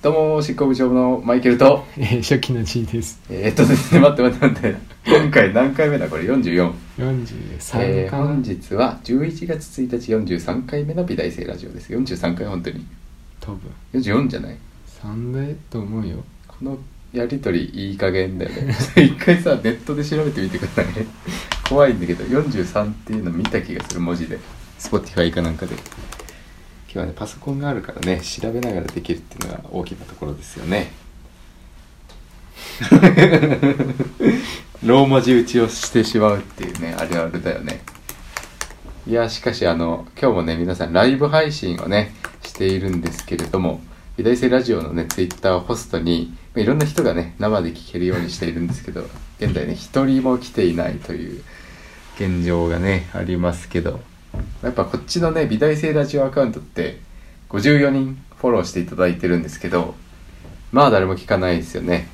どうも執行部長のマイケルと。えー初期の G です。えー、っとですね待って待って待って。今回何回目だこれ？44、43えー、かな、本日は11月1日43回目の美大生ラジオです。43回本当に。多分。44じゃない？3だと思うよ。このやりとりいい加減だよね。一回さネットで調べてみてくださいね。怖いんだけど43っていうの見た気がする文字で。Spotify かなんかで今日はねパソコンがあるからね調べながらできるっていうのが大きなところですよね。ローマ字打ちをしてしまうっていうねあるあるだよね。いやしかしあの今日もね皆さんライブ配信をねしているんですけれども美大生ラジオのねツイッターをホストにまあいろんな人がね生で聞けるようにしているんですけど現在ね一人も来ていないという現状がねありますけどやっぱこっちのね美大生ラジオアカウントって54人フォローしていただいてるんですけどまあ誰も聞かないですよね。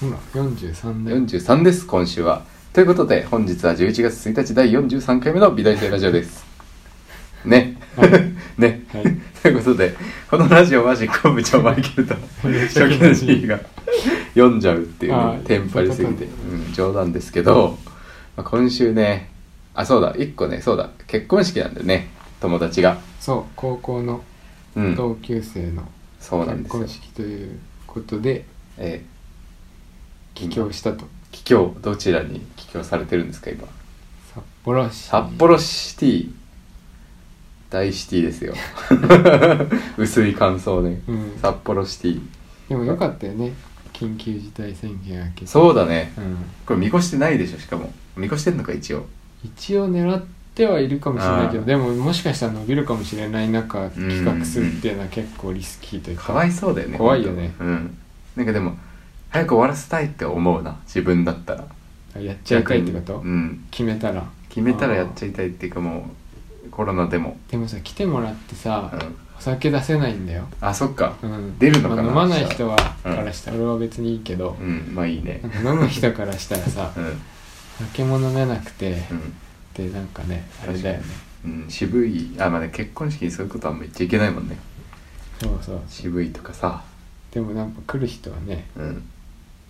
ほら43だよ43です今週は。ということで本日は11月1日第43回目の美大生ラジオです。ね。はい。ね、はい。ということでこのラジオは実行部長マイケルと 初期の G が読んじゃうっていうねテンパりすぎて、うん、冗談ですけど、まあ、今週ねあそうだ。1個ねそうだ。結婚式なんだよね。友達が。そう。高校のうん。同級生のそうなんです婚式ということでえ帰郷したと。ー帰郷。どちらに帰郷されてるんですか今？札幌市。札幌シティ。大シティですよ。薄い感想ねうん。札幌シティ。でもよかったよね。緊急事態宣言明けて。そうだね。うん。これ見越してないでしょしかも。見越してんのか一応一応狙ってはいるかもしれないけどでももしかしたら伸びるかもしれない中企画するっていうのは結構リスキーというかかわいそうだよね怖いよね。うん。なんかでも早く終わらせたいって思うな自分だったら。やっちゃいたいってこと、うん。決めたら。決めたらやっちゃいたいっていうかもうコロナでも、でもさ来てもらってさ、うん、お酒出せないんだよ、あそっか。うん、出るのかなまあ飲まない人はうん。からしたら俺は別にいいけど。う、ん。まあいいね。飲む人からしたらさうん酒も飲めなくて、うん。でなんかねあれだよね。うん、渋い。あまあね結婚式にそういうことはめっちゃいけないもんね。そうそう。渋いとかさ。でもなんか来る人はねうん。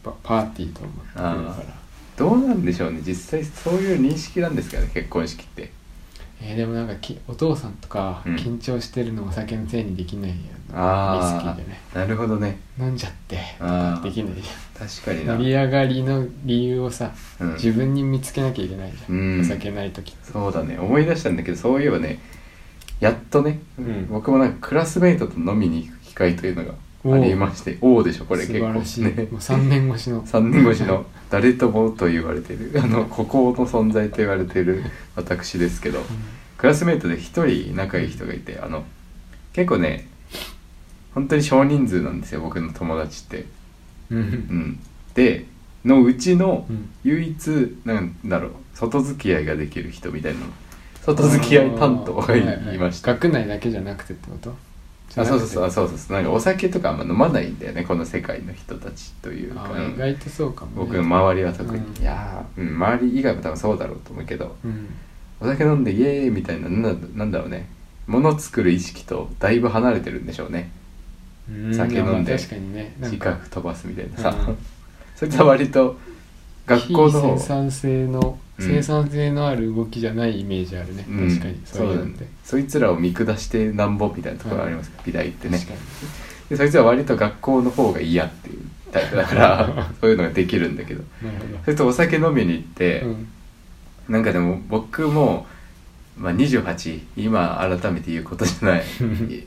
パパーティーと思って来るから。どうなんでしょうね。実際そういう認識なんですかね結婚式ってえーでもなんかきお父さんとかうん。緊張してるのお酒のせいにできないよ、あリスキーあでねなるほどね。飲んじゃってあー。できないじ確かにな。盛り上がりの理由をさ、うん。自分に見つけなきゃいけないじゃん、うん。お酒ない時。そうだね。思い出したんだけどそういえばねやっとね、うん。僕もなんかクラスメイトと飲みに行く機会というのがありましておおでしょこれ素結構ね。もう3年越しの。3年越しの誰ともと言われてる。あの孤高の存在と言われてる私ですけど。クラスメイトで一人仲いい人がいてあの結構ね本当に少人数なんですよ僕の友達って。うん、う、うん。んでのうちのうん。唯一なんだろう外付き合いができる人みたいな外付き合い担当がいはいはい。いました。学内だけじゃなくてってこと？あそうそうそう。そうそうなんかお酒とかあんま飲まないんだよね。この世界の人たちというか、うん意外とそうかも、ね、僕の周りは特に、うん。いやー、うん、周り以外も多分そうだろうと思うけど。うん。お酒飲んでイエーイみたいななんだなんだろうね。物作る意識とだいぶ離れてるんでしょうね。うん酒飲んでまあ確かにね。自か。覚飛ばすみたいなさ、うん。そいつは割と学校の生産性の、うん。生産性のある動きじゃないイメージあるね、うん。確かに。そういうのって。そいつらを見下してなんぼみたいなところがあります、美大ってねでそいつは割と学校の方が嫌っていう。タイプだから そういうのができるんだけど。それとお酒飲みに行って、うん。なんかでも僕も、まあ、28今改めて言うことじゃない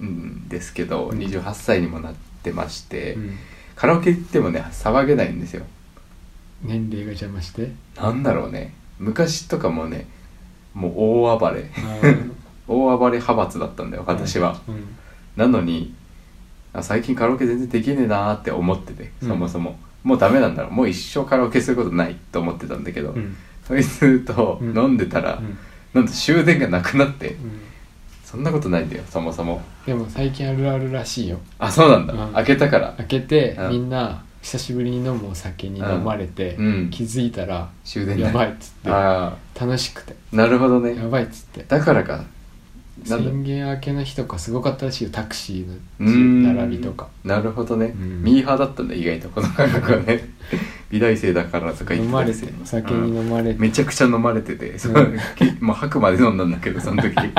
んですけどうん。28歳にもなってまして、うん。カラオケ行ってもね騒げないんですよ年齢が邪魔して。なんだろうね。昔とかもねもう大暴れ。大暴れ派閥だったんだよ私は、うん。なのにあ最近カラオケ全然できねえなーって思っててうん。そもそも、もうダメなんだろう。もう一生カラオケすることないと思ってたんだけど、うん。そいつとうん。飲んでたら、うん。なんと終電がなくなって。うんそんなことないんだよそもそも。でも最近あるあるらしいよ。あそうなんだ、うん。開けたから。開けてうん。みんな久しぶりに飲むお酒に飲まれて、うん。気づいたら終電やばいいっつってあ楽しくて。あなるほどね。やばいっつって。だからか。なんだ。宣言明けの日とかすごかったらしいよタクシーうーん。の並びとか。なるほどね、うん。ミーハーだったんだ意外と。この感覚はね。美大生だからとか言って飲まれてお酒に飲まれて、めちゃくちゃ飲まれてて、そううん。きもう 吐くまで飲んだんだけどその時。なんか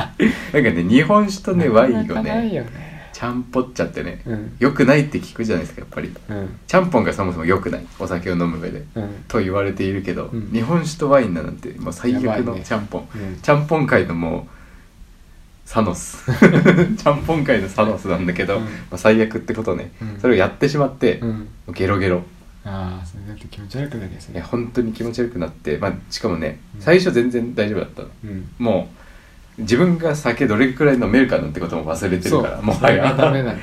ね日本酒とねワインをなかなかないねよねちゃんぽっちゃってねうん。良くないって聞くじゃないですかやっぱり。うん。ちゃんぽんがそもそも良くない。お酒を飲む上で。うん。と言われているけど、うん。日本酒とワインなんてもう最悪のちゃんぽん、うん。ちゃんぽん界のもうサノス。ちゃんぽん界のサノスなんだけど、うん。まあ、最悪ってことね、うん。それをやってしまって、うん。ゲロゲロ。ああそれだって気持ち悪くなるやついやね本当に気持ち悪くなって、まあ、しかもねうん。最初全然大丈夫だったの。うん。もう自分が酒どれくらい飲めるかなんてことも忘れてるからもはや。がダメな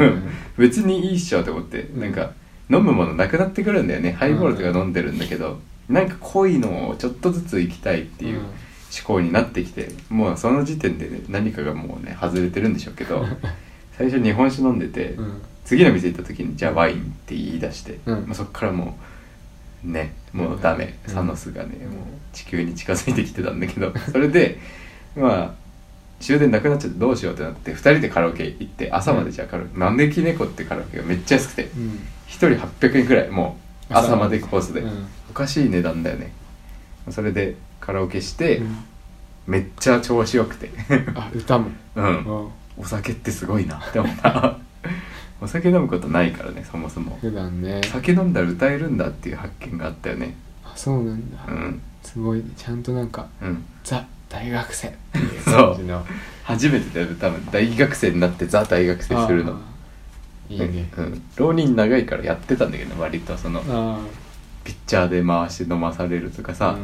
別にいいっしょと思って、ん。なんか飲むものなくなってくるんだよね。ハイボールとか飲んでるんだけど、なんか濃いのをちょっとずつ行きたいっていう思考になってきてもうその時点で、ね、何かがもうね外れてるんでしょうけど 最初日本酒飲んでて、うん。次の店行った時にじゃあワインって言い出して、うん。まあ、そっからもうねもうダメ、うん。サノスがねもう地球に近づいてきてたんだけどそれでまあ終電なくなっちゃってどうしようってなって2人でカラオケ行って朝までじゃあカラオケ、招き猫ってカラオケがめっちゃ安くてうん。1人800円くらいもう朝まで。コースで、うん。おかしい値段だよね。それでカラオケして、うん。めっちゃ調子よくて。あ歌も。うん。うん。お酒ってすごいなって思った。お酒飲むことないからねそもそも。普段ね。酒飲んだら歌えるんだっていう発見があったよね。あそうなんだ。うん。すごいね。ちゃんとなんかうん。ザ大学生。っていうそう。感じの初めてだよ多分大学生になってザ大学生するの。いいね。うん、浪人長いからやってたんだけど割とそのあピッチャーで回して飲まされるとかさ、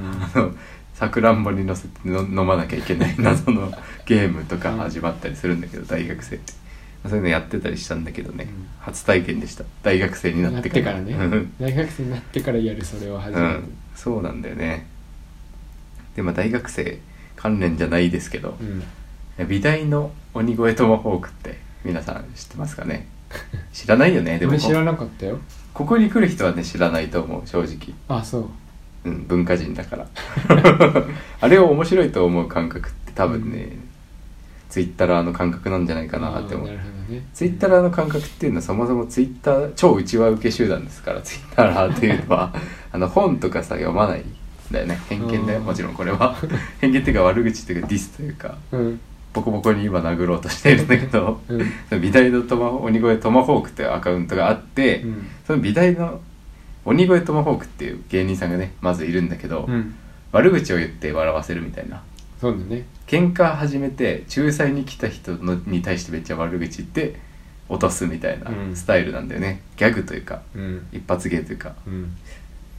さくらんぼに乗せての飲まなきゃいけない謎の ゲームとか始まったりするんだけど、大学生って。そういうのやってたりしたんだけどね、うん。初体験でした。大学生にななっててかららね。う ん大学生になってからやるそれを初めて。うん、そうなんだよね。でまあ大学生関連じゃないですけど、うん。美大の鬼越トマホークって皆さん知ってますかね？知らないよねでも知らなかったよ。ここに来る人はね知らないと思う正直。あそう。うん、文化人だから。あれを面白いと思う感覚って多分ね、ツイッターの感覚なんじゃないかなって思う。あーなるほどね。ツイッターの感覚っていうのはそもそもツイッター超内輪受け集団ですからツイッターっていうのは。あの本とかさ読まないんだよね。偏見だようん。もちろんこれは。偏見っていうか悪口っていうかディスというかうん。ボコボコに今殴ろうとしているんだけどうん。美大のトマ鬼越トマホークっていうアカウントがあって、うん。その美大の鬼越トマホークっていう芸人さんがねまずいるんだけど、うん。悪口を言って笑わせるみたいな。そうだね。喧嘩始めて仲裁に来た人のに対してめっちゃ悪口言って落とすみたいなうん。スタイルなんだよね、ギャグというかうん。一発芸というか、うん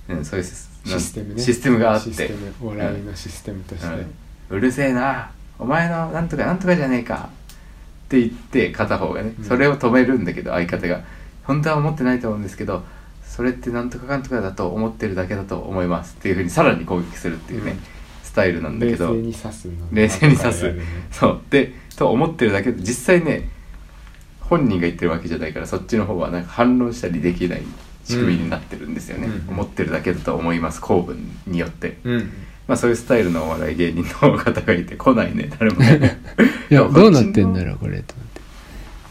うん、そういうシシステムね。システムがあって。システム。お笑いのシステムとして。うん。うるせえな。お前のなんとかなんとかじゃねえか。って言って片方がね、うん。それを止めるんだけど相方が。本当は思ってないと思うんですけどそれってなんとかかんとかだと思ってるだけだと思います。っていうふうにさらに攻撃するっていうね、うん。スタイルなんだけど。冷静に刺すの冷静に刺す、そう。でと思ってるだけで実際ね本人が言ってるわけじゃないからそっちの方はなんか反論したりできない仕組みになってるんですよね、うん。思ってるだけだと思います。公文によって、うん。まあそういうスタイルのお笑い芸人の方がいて来ないね誰もね。いや どうなってんだろうこれと思って。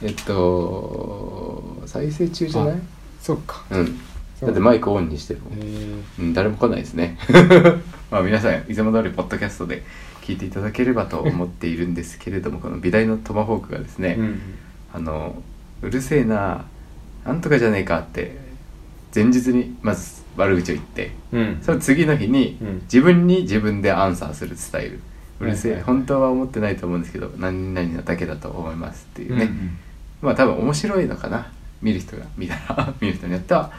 えっと再生中じゃない？そっか。うん。だってマイクオンにしてるもんうん、誰も来ないですね。まあ皆さんいつも通りポッドキャストで聞いていただければと思っているんですけれどもこの美大のトマホークがですね、うん。あのうるせえななんとかじゃねえかって前日にまず悪口を言ってうん。その次の日にうん。自分に自分でアンサーするスタイル。うるせえ、本当は思ってないと思うんですけど何々なだけだと思いますっていうね、うんまあ多分面白いのかな。見る人が見たら。見る人によっては。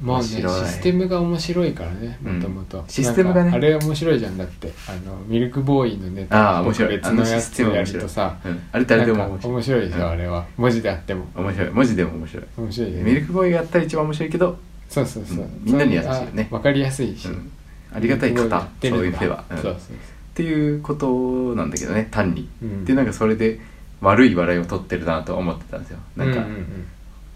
まあねシ面白い。ステムが面白いからねうん。もともとシステムがね。あれ面白いじゃんだって。あのミルクボーイのネタとああ面白い。別のやつやるとさうん、あれ誰でも面白い。でしうん。ょあれは。文字であっても。面白い。文字でも面白い。面白いよね。ミルクボーイがやったら一番面白いけど、そうそうそう。うん。みんなに優しいよね。わかりやすいし。うん、ありがたい方そういう意味では、うん。そうそうっていうことなんだけどね単に、うん。でなんかそれで悪い笑いを取ってるなと思ってたんですよ。なんか、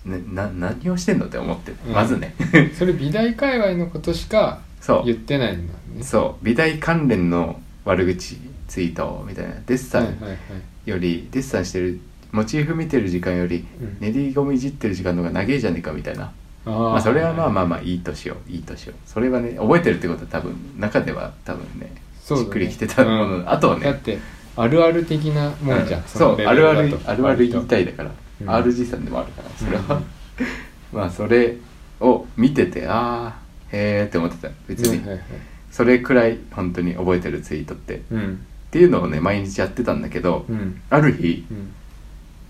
なな何をしてんのって思って、うん。まずね。う んそれ美大界隈のことしかそう。言ってないんだね。そう。美大関連の悪口ツイートみたいなでさ、はいはいはい。よりデッサンしてるモチーフ見てる時間よりうん。練りゴムいじってる時間の方が長えじゃねえかみたいなあまあそれはまあまああまあいいとしよういいとしようそれはね覚えてるってことは多分中では多分ねしっくりきてたもの、うん。あとはね。だってあるある的なもんじゃん、うん。そうあるあるあるある言いたいいだから、うん。RG さんでもあるからそれは、うん。まあそれを見ててああへえって思ってた。別に、はいはいはい。それくらい本当に覚えてるツイートって。っうん。ていうのをね毎日やってたんだけど、うん。ある日うん。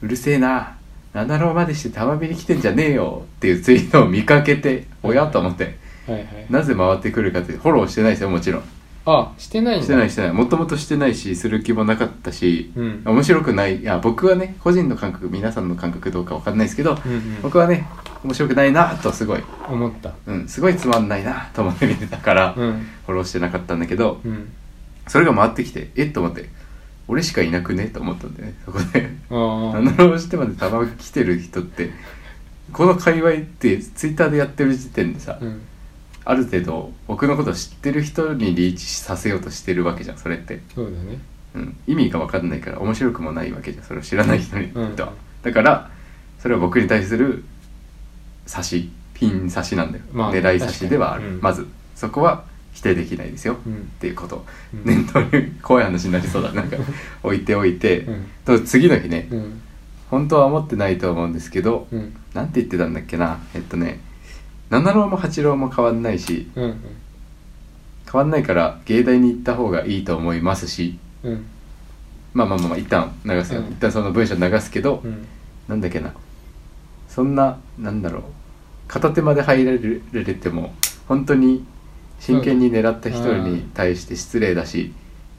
うるせえな七郎までしてたまびに来てんじゃねえよ。っていうツイートを見かけておやと思って。はいはい。なぜ回ってくるかってフォローしてないですよもちろん。あしてないんだ。してないしてない。もともとしてないしする気もなかったし、うん。面白くない。いや僕はね個人の感覚皆さんの感覚どうかわかんないですけど、うんうん。僕はね面白くないなとすごい、思った。うん、すごいつまんないなと思って見てたから、うん。フォローしてなかったんだけどうん。それが回ってきてえっと思って俺しかいなくね？と思ったんだよね。そこで。ああ七郎してまでたま来てる人ってこの界隈ってツイッターでやってる時点でさ、うん。ある程度僕のことを知ってる人にリーチさせようとしてるわけじゃんそれって、そうだね。うん、意味が分かんないから面白くもないわけじゃんそれを知らない人に。とうん。だからそれは僕に対する差しピン差しなんだよ、まあ狙い差しではある、うん。まず。そこは否定できないですよ、うん。っていうこと、うん。念頭に怖い話になりそうだ。なんか 置いておいて、うん。と次の日ね、うん。本当は思ってないと思うんですけど、うん。なんて言ってたんだっけな。えっとね七郎も八郎も変わんないしうん。変わんないから芸大に行った方がいいと思いますしうん。まあまあまあまあ一旦流すよ、うん。一旦その文章流すけど、うん。なんだっけな。そんななんだろう。片手まで入られても本当に真剣に狙った人に対して失礼だし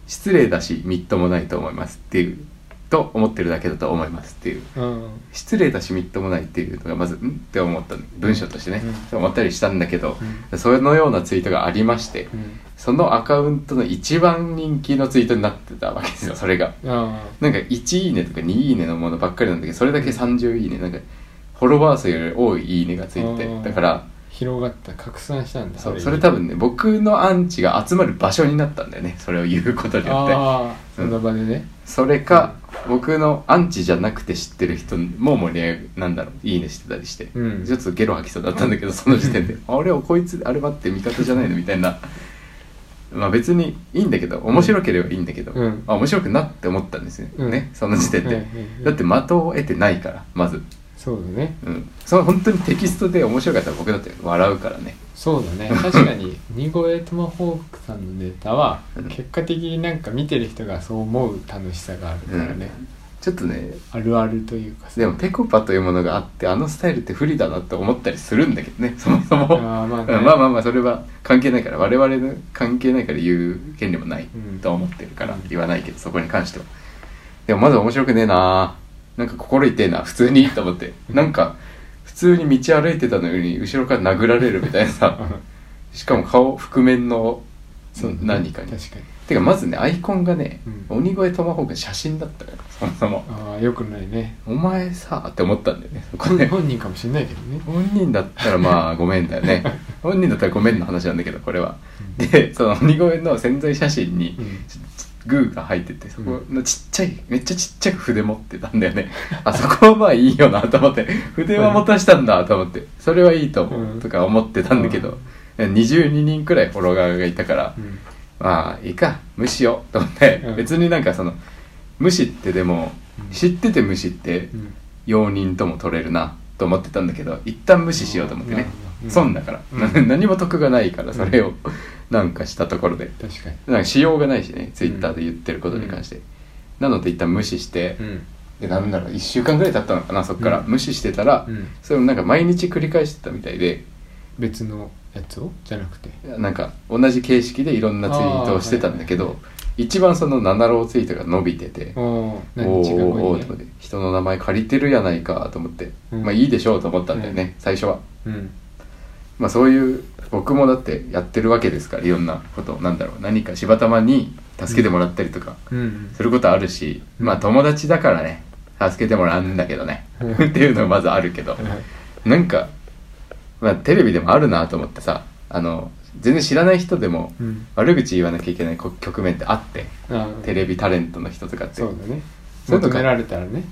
失礼だしみっともないと思いますっていうと思ってるだけだと思いますっていう。うん。失礼だしみっともないっていうのがまずん？って思ったの文章としてね、思ったりしたんだけど、うそのようなツイートがありましてうん。そのアカウントの一番人気のツイートになってたわけですよそれが。あなんか1いいねとか2いいねのものばっかりなんだけどそれだけ30いいねなんかフォロワー数より多いいいねがついてだからあ広がった拡散したんだ。そうそれ多分ね僕のアンチが集まる場所になったんだよね。それを言うことによって。ああその場でね。それか僕のアンチじゃなくて知ってる人も盛り上がなんだろういいねしてたりして、うん。ちょっとゲロ吐きそうだったんだけどその時点で。あれこいつあれ待って味方じゃないのみたいな。まあ別にいいんだけど面白ければいいんだけど、うん。あ面白くなって思ったんですよ、うん。ねその時点で、はいはいはいだって的を得てないからまずそうだね。うん。その本当にテキストで面白かったら僕だって笑うからね。そうだね。確かに鬼越トマホークさんのネタはうん。結果的になんか見てる人がそう思う楽しさがあるからね、ちょっとねあるあるというかさ。でもペコパというものがあってあのスタイルって不利だなって思ったりするんだけどね。そもそも。あーまあね。う んまあまあまあそれは関係ないから我々の関係ないから言う権利もないうんとは思ってるからうん。言わないけどそこに関しては。でもまだ面白くねえななんか心痛えな普通にと思って。なんか普通に道歩いてたのに後ろから殴られるみたいなさ。しかも顔覆面の何かに。確かに。てかまずねアイコンがね、うん。鬼越トマホークの写真だったからそもそも。ああよくないね。お前さって思ったんだよねそこ本で。本人かもしれないけどね。本人だったらまあ ごめんだよね。本人だったらごめんの話なんだけどこれは。でその鬼越の潜在写真にうん。ちグーが入っててそこのちっちゃいめっちゃちっちゃく筆持ってたんだよね。あそこはまあいいよなと思って。筆は持たしたんだと思って。それはいいと思う。ん。うとか思ってたんだけど。22人くらいフォロワーがいたからうん。まあいいか。無視よと思って、うん。別になんかその無視ってでもうん。知ってて無視ってうん。容認とも取れるなと思ってたんだけど一旦無視しようと思ってね。損だから、うん。何も得がないからそれをなんかしたところで。確かに。なんかしようがないしねツイッターで言ってることに関して、なので一旦無視して、うん。でなんだろう1週間ぐらい経ったのかなそっから、うん。無視してたら、うん。それをなんか毎日繰り返してたみたいで。別のやつを？じゃなくて。なんか同じ形式でいろんなツイートをしてたんだけど、あーはい一番その七郎ツイートが伸びてて、おおおー何日かおーおーと思って。人の名前借りてるやないかと思って、うん。まあいいでしょうと思ったんだよね、最初は。うん。まあそういう僕もだってやってるわけですからいろんなことなんだろう何か柴玉に助けてもらったりとかうんすることあるし、うん。まあ友達だからね助けてもらうんだけどね、うん。っていうのがまずあるけど、はい。なんか、まあ、テレビでもあるなと思ってさあの全然知らない人でもうん。悪口言わなきゃいけないこ局面ってあってあテレビタレントの人とかって。そうだね。求められたらね。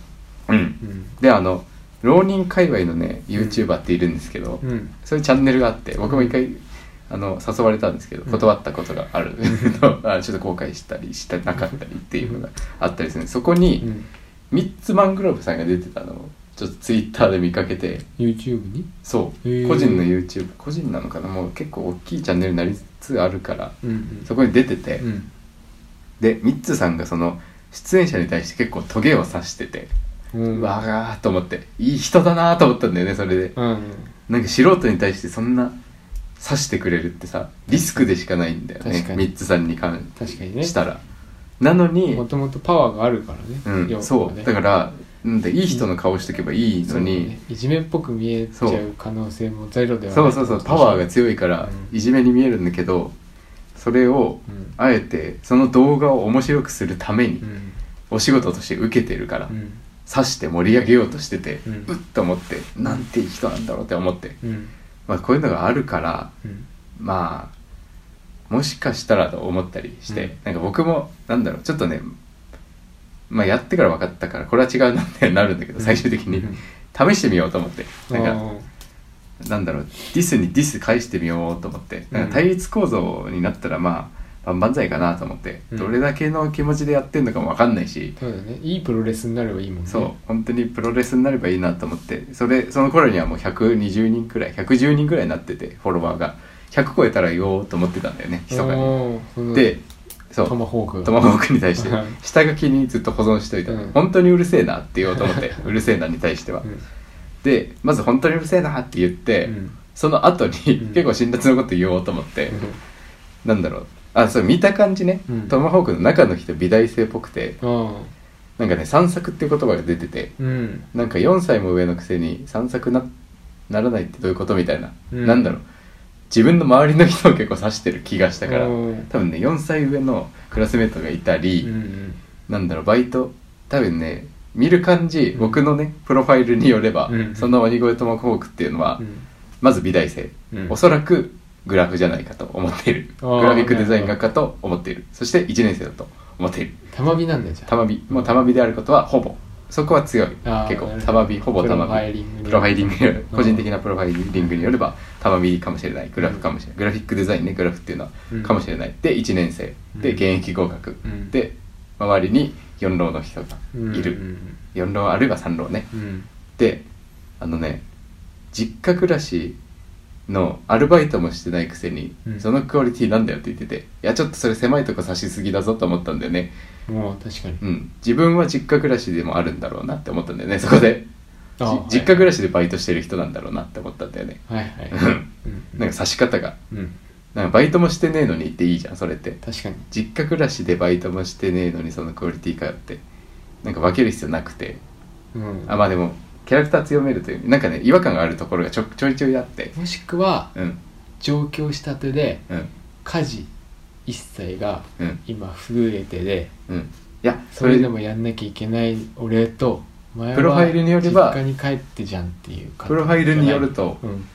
うん。うん。であの浪人界隈のね YouTuber っているんですけど、うん。そういうチャンネルがあって僕も一回あの誘われたんですけどうん。断ったことがある。の あちょっと後悔したりしてなかったりっていうのがあったりするそこうにん。ミッツマングローブさんが出てたのをちょっとツイッターで見かけて YouTube に？そう、個人の YouTube 個人なのかな？もう結構大きいチャンネルになりつつあるからうんうん。そこに出てて、うん。でミッツさんがその出演者に対して結構トゲを刺してて、ううんわーと思って。いい人だなと思ったんだよねそれで。うん。なんか素人に対してそんな刺してくれるってさリスクでしかないんだよねミッツさんに関確かにね。したら。なのにもともとパワーがあるからねうん、そう。だからなんでいい人の顔しておけばいいのに、ね。いじめっぽく見えちゃう可能性もゼロではないそう。そうそうパワーが強いからうんいじめに見えるんだけどそれをうん。あえてその動画を面白くするためにうん。お仕事として受けてるから。うん刺して盛り上げようとしててううんっと思ってなんていい人なんだろうって思って、うん。まあ、こういうのがあるからうん。まあもしかしたらと思ったりして、うん。なんか僕もなんだろうちょっとねまあやってから分かったからこれは違うなってなるんだけど最終的に。うん。試してみようと思って。なんかあなんだろうディスにディス返してみようと思って。なんか対立構造になったらまあ万々歳かなと思って、うん。どれだけの気持ちでやってんのかも分かんないしー、そうだね。いいプロレスになればいいもんね。そう。本当にプロレスになればいいなと思って。それその頃にはもう120人くらい110人くらいになっててフォロワーが。100超えたら言おうと思ってたんだよね密かにおーそのでそう。トマホーク。トマホークに対して。はい下書きにずっと保存しといた、うん。本当にうるせえなって言おうと思ってうるせえなに対しては、うん。でまず本当にうるせえなって言って、うん。その後に、うん。結構辛辣なこと言おうと思って、なんだろうあそう見た感じね、うん。トマホークの中の人美大生っぽくて。あなんかね散策っていう言葉が出てて。ーうん。なんか4歳も上のくせに散策なならないってどういうことみたいな、うん。なんだろう。自分の周りの人を結構指してる気がしたから。多分ね4歳上のクラスメートがいたり、うんうん。なんだろうバイト多分ね見る感じ、うん。僕のねプロファイルによれば、うん。その鬼越トマホークっていうのは、うん。まず美大生、うん。おそらくグラフじゃないかと思っている。あーグラフィックデザイン学科と思っている。そして1年生だと思っている。玉火なんだよじゃあ。玉美。もう玉美であることはほぼ。そこは強い。あー結構。なるほど。玉美ほぼ玉プロファイリ美ング。にプロファイリング。によるうん。個人的なプロファイリングによれば玉美かもしれない。グラフかもしれない。グラフィックデザインね。グラフっていうのはうんかもしれない。で1年生。でうん。現役合格。うん。で周りに4浪の人がいる。うん4浪あるいは3浪ね。うん。であのね実家暮らしのアルバイトもしてないくせに、うん。そのクオリティなんだよって言ってていやちょっとそれ狭いとこ差しすぎだぞと思ったんだよね。もう確かに。うん。自分は実家暮らしでもあるんだろうなって思ったんだよねそこで。実家暮らしでバイトしてる人なんだろうなって思ったんだよね。はいはい うんなんか差し方が。うん。なんかバイトもしてねえのに言っていいじゃんそれって。確かに。実家暮らしでバイトもしてねえのにそのクオリティかよって。なんか分ける必要なくて。うん。あまあでもキャラクター強めるというなんかね違和感があるところがちょちょいちょいあって。もしくはうん。上京したてでうん。家事一切がうん。今増えてでうん。いやそれでもやんなきゃいけない俺と前はプロファイルによれば実家に帰ってじゃんっていう感じプロファイルによるとうん。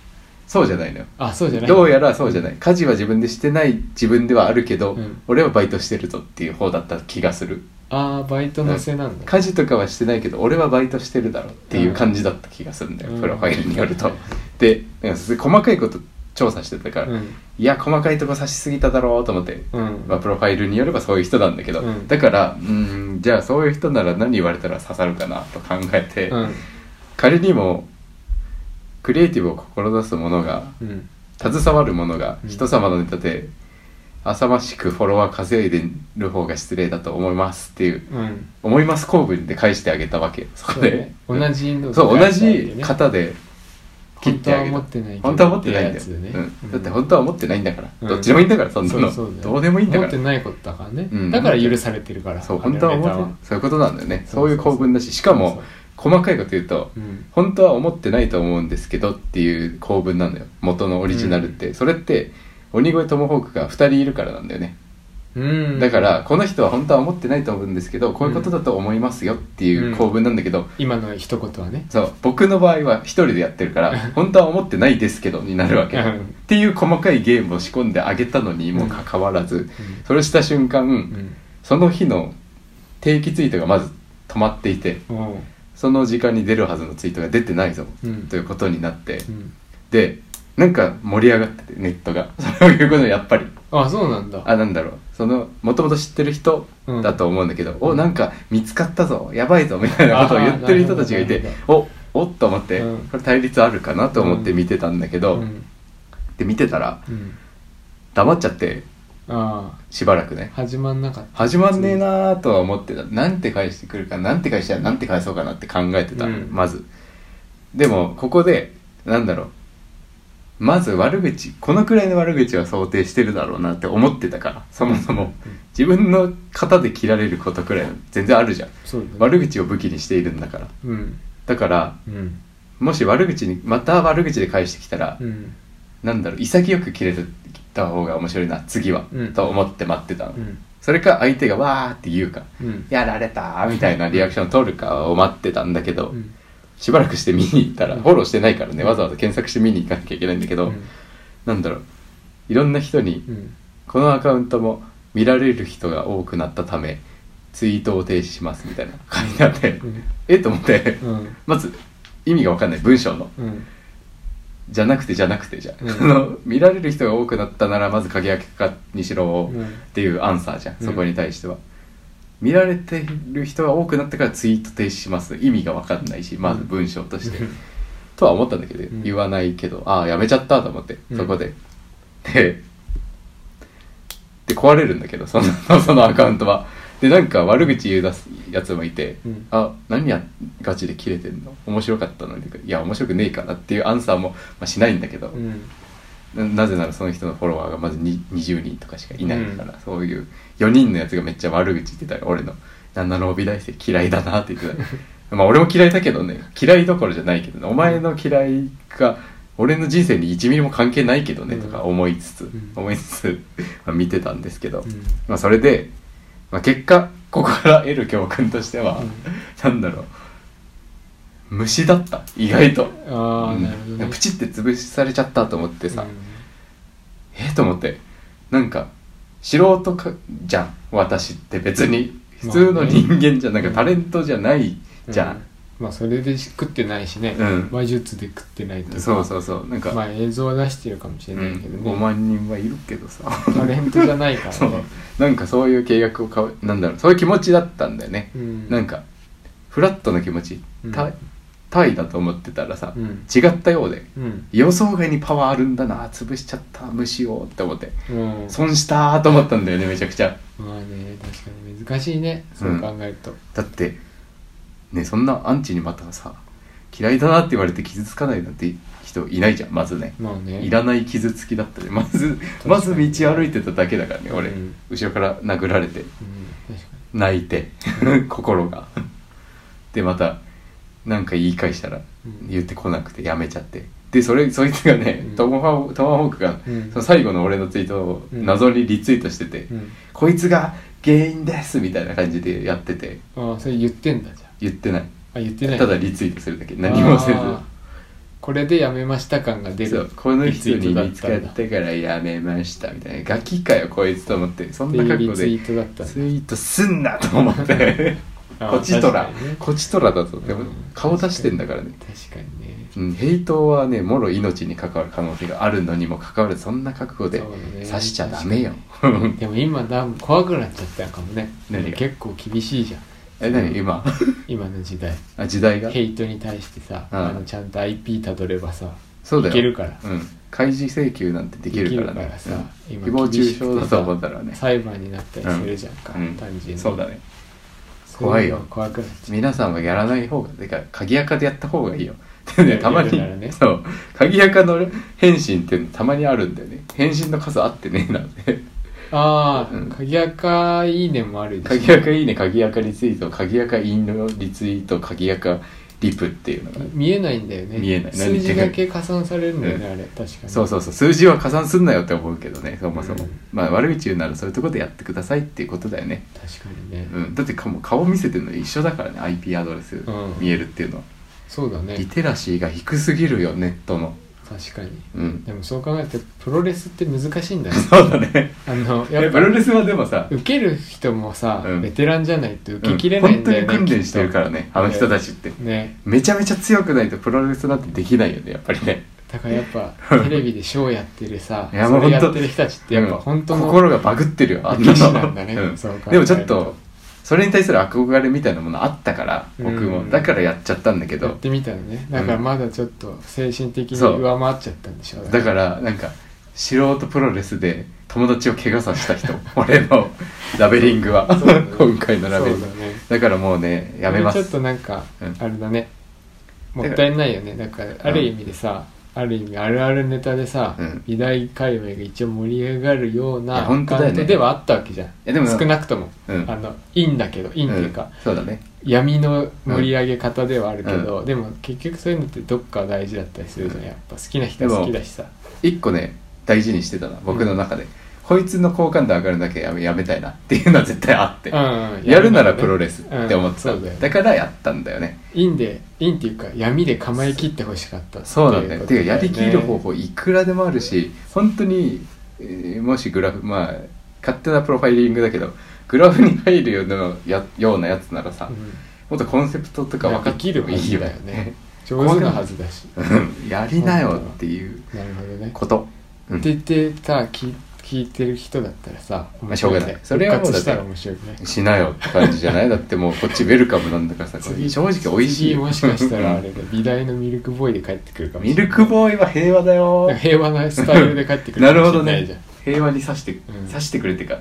そうじゃないのよ。あそうじゃない。どうやらそうじゃない。家事は自分でしてない自分ではあるけど、うん。俺はバイトしてるぞっていう方だった気がするああバイトのせなんだ。家事とかはしてないけど俺はバイトしてるだろうっていう感じだった気がするんだよ、うん。プロファイルによると、うんでなんか細かいこと調査してたから、うん。いや細かいとこ差しすぎただろうと思って、うん。まあ、プロファイルによればそういう人なんだけど、うん。だからうんじゃあそういう人なら何言われたら刺さるかなと考えて、うん。仮にもクリエイティブを志す者がうん。携わる者がうん。人様のネタで浅ましくフォロワー稼いでる方が失礼だと思いますっていううん。思います公文で返してあげたわけ。そこで、そうね。同じのそう同じ型で切ってあげ本当は思たってないけど。本当は思ってないんだよ、ってやつでね。うん、だってうん本当は思ってないんだから、うん。どっちでもいいんだからそんなの。そうそうだよどうでもいいんだか思ってらないことだからね、うん。だから許されてるからそう本当は思っていそういうことなんだよね。そそうう。いう構文だし。しかも細かいこと言うとうん。本当は思ってないと思うんですけどっていう構文なんだよ。元のオリジナルって、それって鬼越トモホークが2人いるからなんだよね。うん。だからこの人は本当は思ってないと思うんですけどこういうことだと思いますよっていう構文なんだけど、今の一言はね。そう僕の場合は一人でやってるから本当は思ってないですけどになるわけ、うん。っていう細かいゲームを仕込んであげたのにもかかわらず、それした瞬間、うん。その日の定期ツイートがまず止まっていてう。んその時間に出るはずのツイートが出てないぞうん。ということになってうん。でなんか盛り上がっててネットが。そういうことやっぱり。あそうなんだ。あなんだろう。そのもともと知ってる人だと思うんだけど、おなんか見つかったぞ。やばいぞ。みたいなことを言ってる人たちがいておおっと思って、うん。これ対立あるかなと思って見てたんだけど、うん。で見てたらうん。黙っちゃってあしばらくね。あ始まんなかった。始まんねえなーとは思ってた。なんて返してくるかなんて返したらなんて返そうかなって考えてたまず。でもここでなんだろうまず悪口このくらいの悪口は想定してるだろうなって思ってたからそもそもうん。自分の型で切られることくらい全然あるじゃん。ね。悪口を武器にしているんだから。うん。だからうん。もし悪口にまた悪口で返してきたら、うん。なんだろう潔く切れた方が面白いな次は、うん。と思って待ってたの、うん。それか相手がわーって言うかうん。やられたーみたいなリアクションを取るかを待ってたんだけど、うんしばらくして見に行ったらうん。フォローしてないからねわざわざ検索して見に行かなきゃいけないんだけど、うん。なんだろういろんな人にうん。このアカウントも見られる人が多くなったためツイートを停止しますみたいな書いてあって、うん。えっと思ってうん。まず意味が分かんない文章の。うん。じゃなくてじゃなくてじゃん、うん。あの見られる人が多くなったならまず鍵開けかにしろうん。っていうアンサーじゃん、うんそこに対しては見られてる人が多くなったからツイート停止します。意味が分かんないしまず文章として、とは思ったんだけど、ん。言わないけどああやめちゃったと思ってうん。そこで、でで壊れるんだけどその そのアカウントは。でなんか悪口言い出すやつもいて、うん。あ何やガチで切れてんの？面白かったの？にいや面白くねえからっていうアンサーも、まあ、しないんだけど、うんななぜならその人のフォロワーがまずに20人とかしかいないから、そういう4人のやつがめっちゃ悪口言ってたら俺の旦那の帯大生嫌いだなって言ってた。まあ俺も嫌いだけどね嫌いどころじゃないけどねお前の嫌いが俺の人生に1ミリも関係ないけどねとか思いつつ、ん。思いつつ、まあ、見てたんですけど、うん。まあそれで、まあ、結果ここから得る教訓としては、うん。なんだろう虫だった意外と。ああうん。なるほどね。プチって潰されちゃったと思ってさ、うん。えと思って。なんか素人かじゃん。私って別に。普通の人間じゃん、まあね。なんかタレントじゃないじゃん、まあそれで食ってないしね。うん。話術で食ってないとか。そうそうそう。なんか、まあ映像は出してるかもしれうないけどん、5ね万人はいるけどさ。タレントじゃないか そう。らねなんかそういう契約を買うなんだろう。そういう気持ちだったんだよね、うん。なんかフラットな気持ち。うんタイタイだと思ってたらさ、うん。違ったようでうん。予想外にパワーあるんだな潰しちゃった虫をって思ってうん。損したーと思ったんだよねめちゃくちゃ。まあね確かに難しいねそう考えると。だってねそんなアンチにまたさ嫌いだなって言われて傷つかないなんて人いないじゃんまずね。まあね。いらない傷つきだったねまずに。まず道歩いてただけだからね俺、うん。後ろから殴られて泣いて 心が。でまたなんか言い返したらうん。言ってこなくてやめちゃって。でそれそいつがね、うん。トモハトマホークが、うん。その最後の俺のツイートをうん。謎にリツイートしてて、にうん。こいつが原因ですみたいな感じでやってて。ああそれ言ってんだじゃ言ってない。ああ言ってない。ただリツイートするだけ。何もせず。これでやめました感が出る。そう。この人に見つかったからやめましたみたいな。ガキかよこいつと思って。そんな覚悟で。ツイートすんなと思ってこちとら、こちとらだぞでもうん。顔出してんだからね、確かにね。うん、ヘイトはねもろ命に関わる可能性があるのにもかかわらずそんな覚悟で刺しちゃダメよ。でも今だ怖くなっちゃった。かもね結構厳しいじゃん。え何？今？今の時代。あ時代が？ヘイトに対してさ、うん。あのちゃんと IP たどればさそうだよ。いけるから。うん。開示請求なんてできるからね。さうん。今誹謗中傷だと思ったらね。裁判になったりするじゃん。か、うん。単純に。そうだね怖いよ。怖くなっちゃ皆さんはやらない方がてか鍵垢でやった方がいいよ。でね たまに、ねそう。鍵垢の返信っていうのたまにあるんだよね。返信の数あってねえなって。うああ、うん。鍵垢いいねもあるでしょ。鍵垢いいね鍵垢リツイート鍵垢いいのリツイート鍵垢リプっていうのが見えないんだよね。見えない。数字だけ加算されるんだよね、うん。あれ。確かに。そうそうそう。数字は加算すんなよって思うけどねそもそも、うん。まあ悪口言うならそういうとこでやってくださいっていうことだよね。確かにね、うん。だってかもう顔見せてるの一緒だからね。IP アドレスん。見えるっていうのは、そうだね。リテラシーが低すぎるよネットの確かに。うん。でもそう考えるとプロレスって難しいんだね。そうだね。あのやっぱプロレスはでもさ受ける人もさ、うん。ベテランじゃないと受うんけきれないんだよね、本当に訓練してるからねあの人たちって。ね。めちゃめちゃ強くないとプロレスなんてできないよねやっぱりね。だからやっぱ テレビでショーやってるさいやそれやってる人たちってやっぱ本当の、心がバグってるよあんなの。んだね。でもちょっとそれに対する憧れみたいなものあったから僕も。うんだからやっちゃったんだけど。やってみたらね。だからまだちょっと精神的に上回っちゃったんでしょだからなんか素人プロレスで友達を怪我させた人。俺のラベリングは。ね。今回のラベリング。だね。だからもうねやめます。ちょっとなんか、うん。あれだね。もったいないよね。だからある意味でさ、ある意味あるあるネタでさ、うん。美大界隈が一応盛り上がるようなカ本当だよね。ウントではあったわけじゃん。やでも少なくとも、うん。あのいいんだけどいいっていうか、ん。そうだね。闇の盛り上げ方ではあるけど、でも結局そういうのってどっかは大事だったりするじゃん。やっぱ好きな人は好きだしさ。一個ね大事にしてたな僕の中で、こいつの好感度上がるだけやめやめたいなっていうのは絶対あって、うんやるならプロレスって思ってた、うんだよだからやったんだよね。いいんでいいんっていうか闇で構えきってほしかったっていそうなんだよ。ことてかやりきる方ね法いくらでもあるし本当に、えーもしグラフまあ勝手なプロファイリングだけどグラフに入るようなやようなやつならさ、うん。もっとコンセプトとか分かできるはいいいよね 上手なはずだし。うん。やりなよっていうなるほどね。こと、うん。って言ってさ聞聞いてる人だったらさまあしょうがない。それはもうたら面白しなよって感じじゃない？だってもうこっちウェルカムなんだからさ正直美味しい。もしかしたらあれで美大のミルクボーイで帰ってくるかもしれミない。ルクボーイは平和だよ。平和なスタイルで帰ってくるなるほどかもしれないじゃん。ね。平和に刺して、ん。刺してくれってか。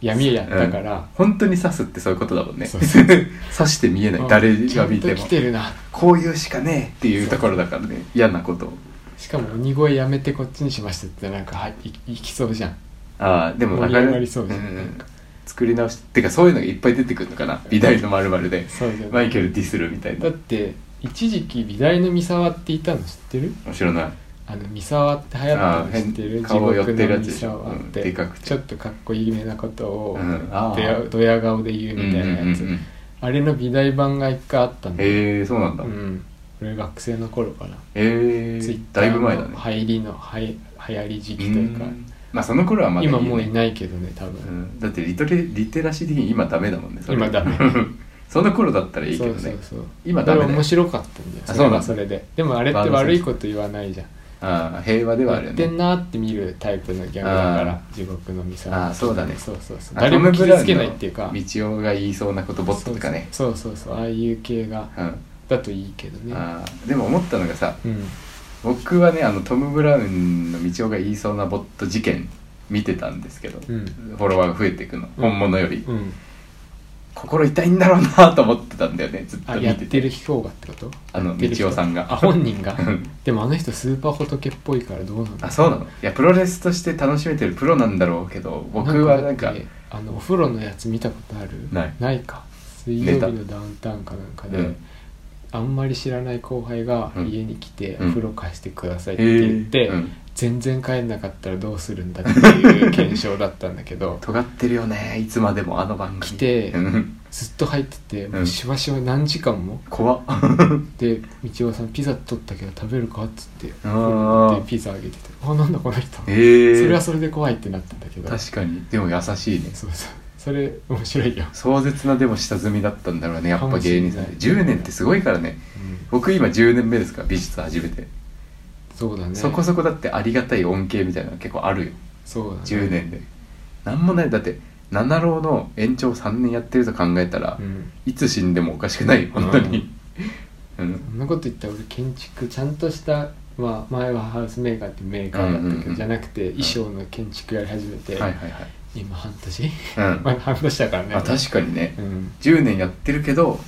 闇やったから、うん。本当に刺すってそういうことだもんね。刺して見えない。あ誰ちゃん。とが見ても。来てるな。こういうしかねえっていうところだからね。嫌なことをしかも鬼越やめてこっちにしましたってなんかはいいいきそうじゃん。ああでも盛り上がりそう。じゃんんなん。か作り直してかそういうのがいっぱい出てくるのかな。美大のまるで。そうじゃんマイケルディスるみたいな。だって一時期美大の三沢っていたの知ってる？知らない。あの三沢って流行ったの知ってる？あー変顔寄ってるやつ地獄の三沢って、うん。でかくて。ちょっとかっこいいめなことを、うん。あー。ドヤドヤ顔で言うみたいなやつ、うんうんうんうんあれの美大版が一回あったんだよ。へえそうなんだ、うん俺学生の頃かな、えツイッー、ターだいぶ前だね。の入りのはや流行り時期というか。うん。まあその頃はまだね。今もういないけどね多分、うん、だってリトレリテラシー的に今ダメだもんね今ダメ。その頃だったらいいけどね。そうそうそう。今ダメだ面白かったんだよそれあそうなんだはそれで。でもあれって悪いこと言わないじゃん。ああ平和ではあるよね。やってんなーって見るタイプのギャグだから地獄のミサあーそうだね。そうそうそう。あ誰も傷つけないっていうか。道夫が言いそうなことボットとかね。そう。そうそうそう。ああいう系が。うんだといいけどね。あーでも思ったのがさうん。僕はねあのトム・ブラウンの道夫が言いそうなボット事件見てたんですけど、うん。フォロワーが増えていくの、本物より。うん。心痛いんだろうなと思ってたんだよねずっとあ見てて。やってる方がってこと？あのやってる人？道夫さんが。あ本人が？うん。でもあの人スーパー仏っぽいからどうなのあそうなの？いやプロレスとして楽しめてるプロなんだろうけど僕はなんかだってあのお風呂のやつ見たことある？ない。ないか。水曜日のダウンタウンかなんかで、うんあんまり知らない後輩がうん。家に来て、うん。お風呂貸してくださいって言って、うん。全然帰んなかったらどうするんだっていう検証だったんだけど 尖ってるよねいつまでもあの番組。来てうん。ずっと入っててもううん。しばしば何時間も、怖っ。で道夫さんピザ取ったけど食べるかっつってあー。でピザあげててあなんだこの人、ええそれはそれで怖いってなったんだけど。確かに。でも優しいね。そうそうそれ面白いよ、壮絶なでも下積みだったんだろうねやっぱ芸人さんってかもしれない。10年ってすごいからね。僕今10年目ですから美術始めて、そうだね。そこそこだってありがたい恩恵みたいなの結構あるよ。そうだね。10年で。なんもない。だって七郎の延長3年やってると考えたら、うん。いつ死んでもおかしくない。本当に。うん。そんなこと言ったら俺建築ちゃんとしたまあ前はハウスメーカーっていうメーカーだったけど、うんうんうん。じゃなくて衣装の建築やり始めて、はいはいはい今半年？うん。まあ半年だからね。あ確かにね。うん。10年やってるけど。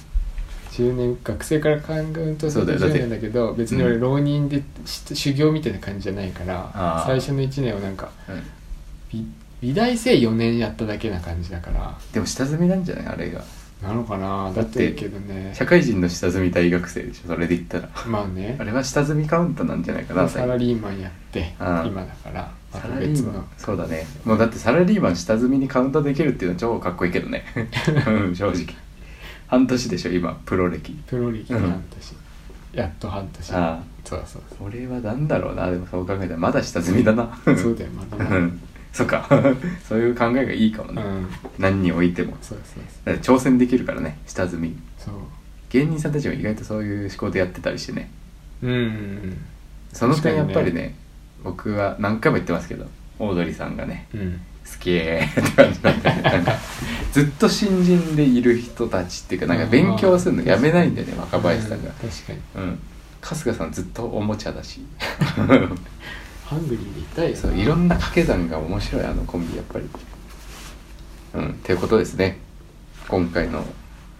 10年学生から考えると10そうだよ。だって年だけど別に俺うん。浪人でし修行みたいな感じじゃないから、最初の1年はなんかうん。美美大生4年やっただけな感じだから。でも下積みなんじゃない？あれが。なのかな？だだってけどね社会人の下積み大学生でしょ？それで言ったら。まあね。あれは下積みカウントなんじゃないかなサラリーマンやってうん。今だから。まサラリーマン。そうだね。もうだってサラリーマン下積みにカウントできるっていうのは超かっこいいけどね。うん正直。半年でしょ今プロ歴。プロ歴半年、やっと半年。ああ。そうそう俺はなんだろうな。でもそう考えたらまだ下積みだな。そうそうだよまだうん。そっか。そういう考えがいいかもね、うん。何においても。そうそうだから挑戦できるからね下積み。そう。芸人さんたちも意外とそういう思考でやってたりしてね。うんうんうん。その点やっぱり確かね僕は何回も言ってますけどオードリーさんがねうん。好きーって感じなんでなんか ずっと新人でいる人たちっていうかなんか勉強するのやめないんだよね若林さんが。う確かに。うん。春日さんずっとおもちゃだし。ハングリーでいたいよな。そういろんな掛け算が面白いあのコンビやっぱり。うんっていうことですね。今回の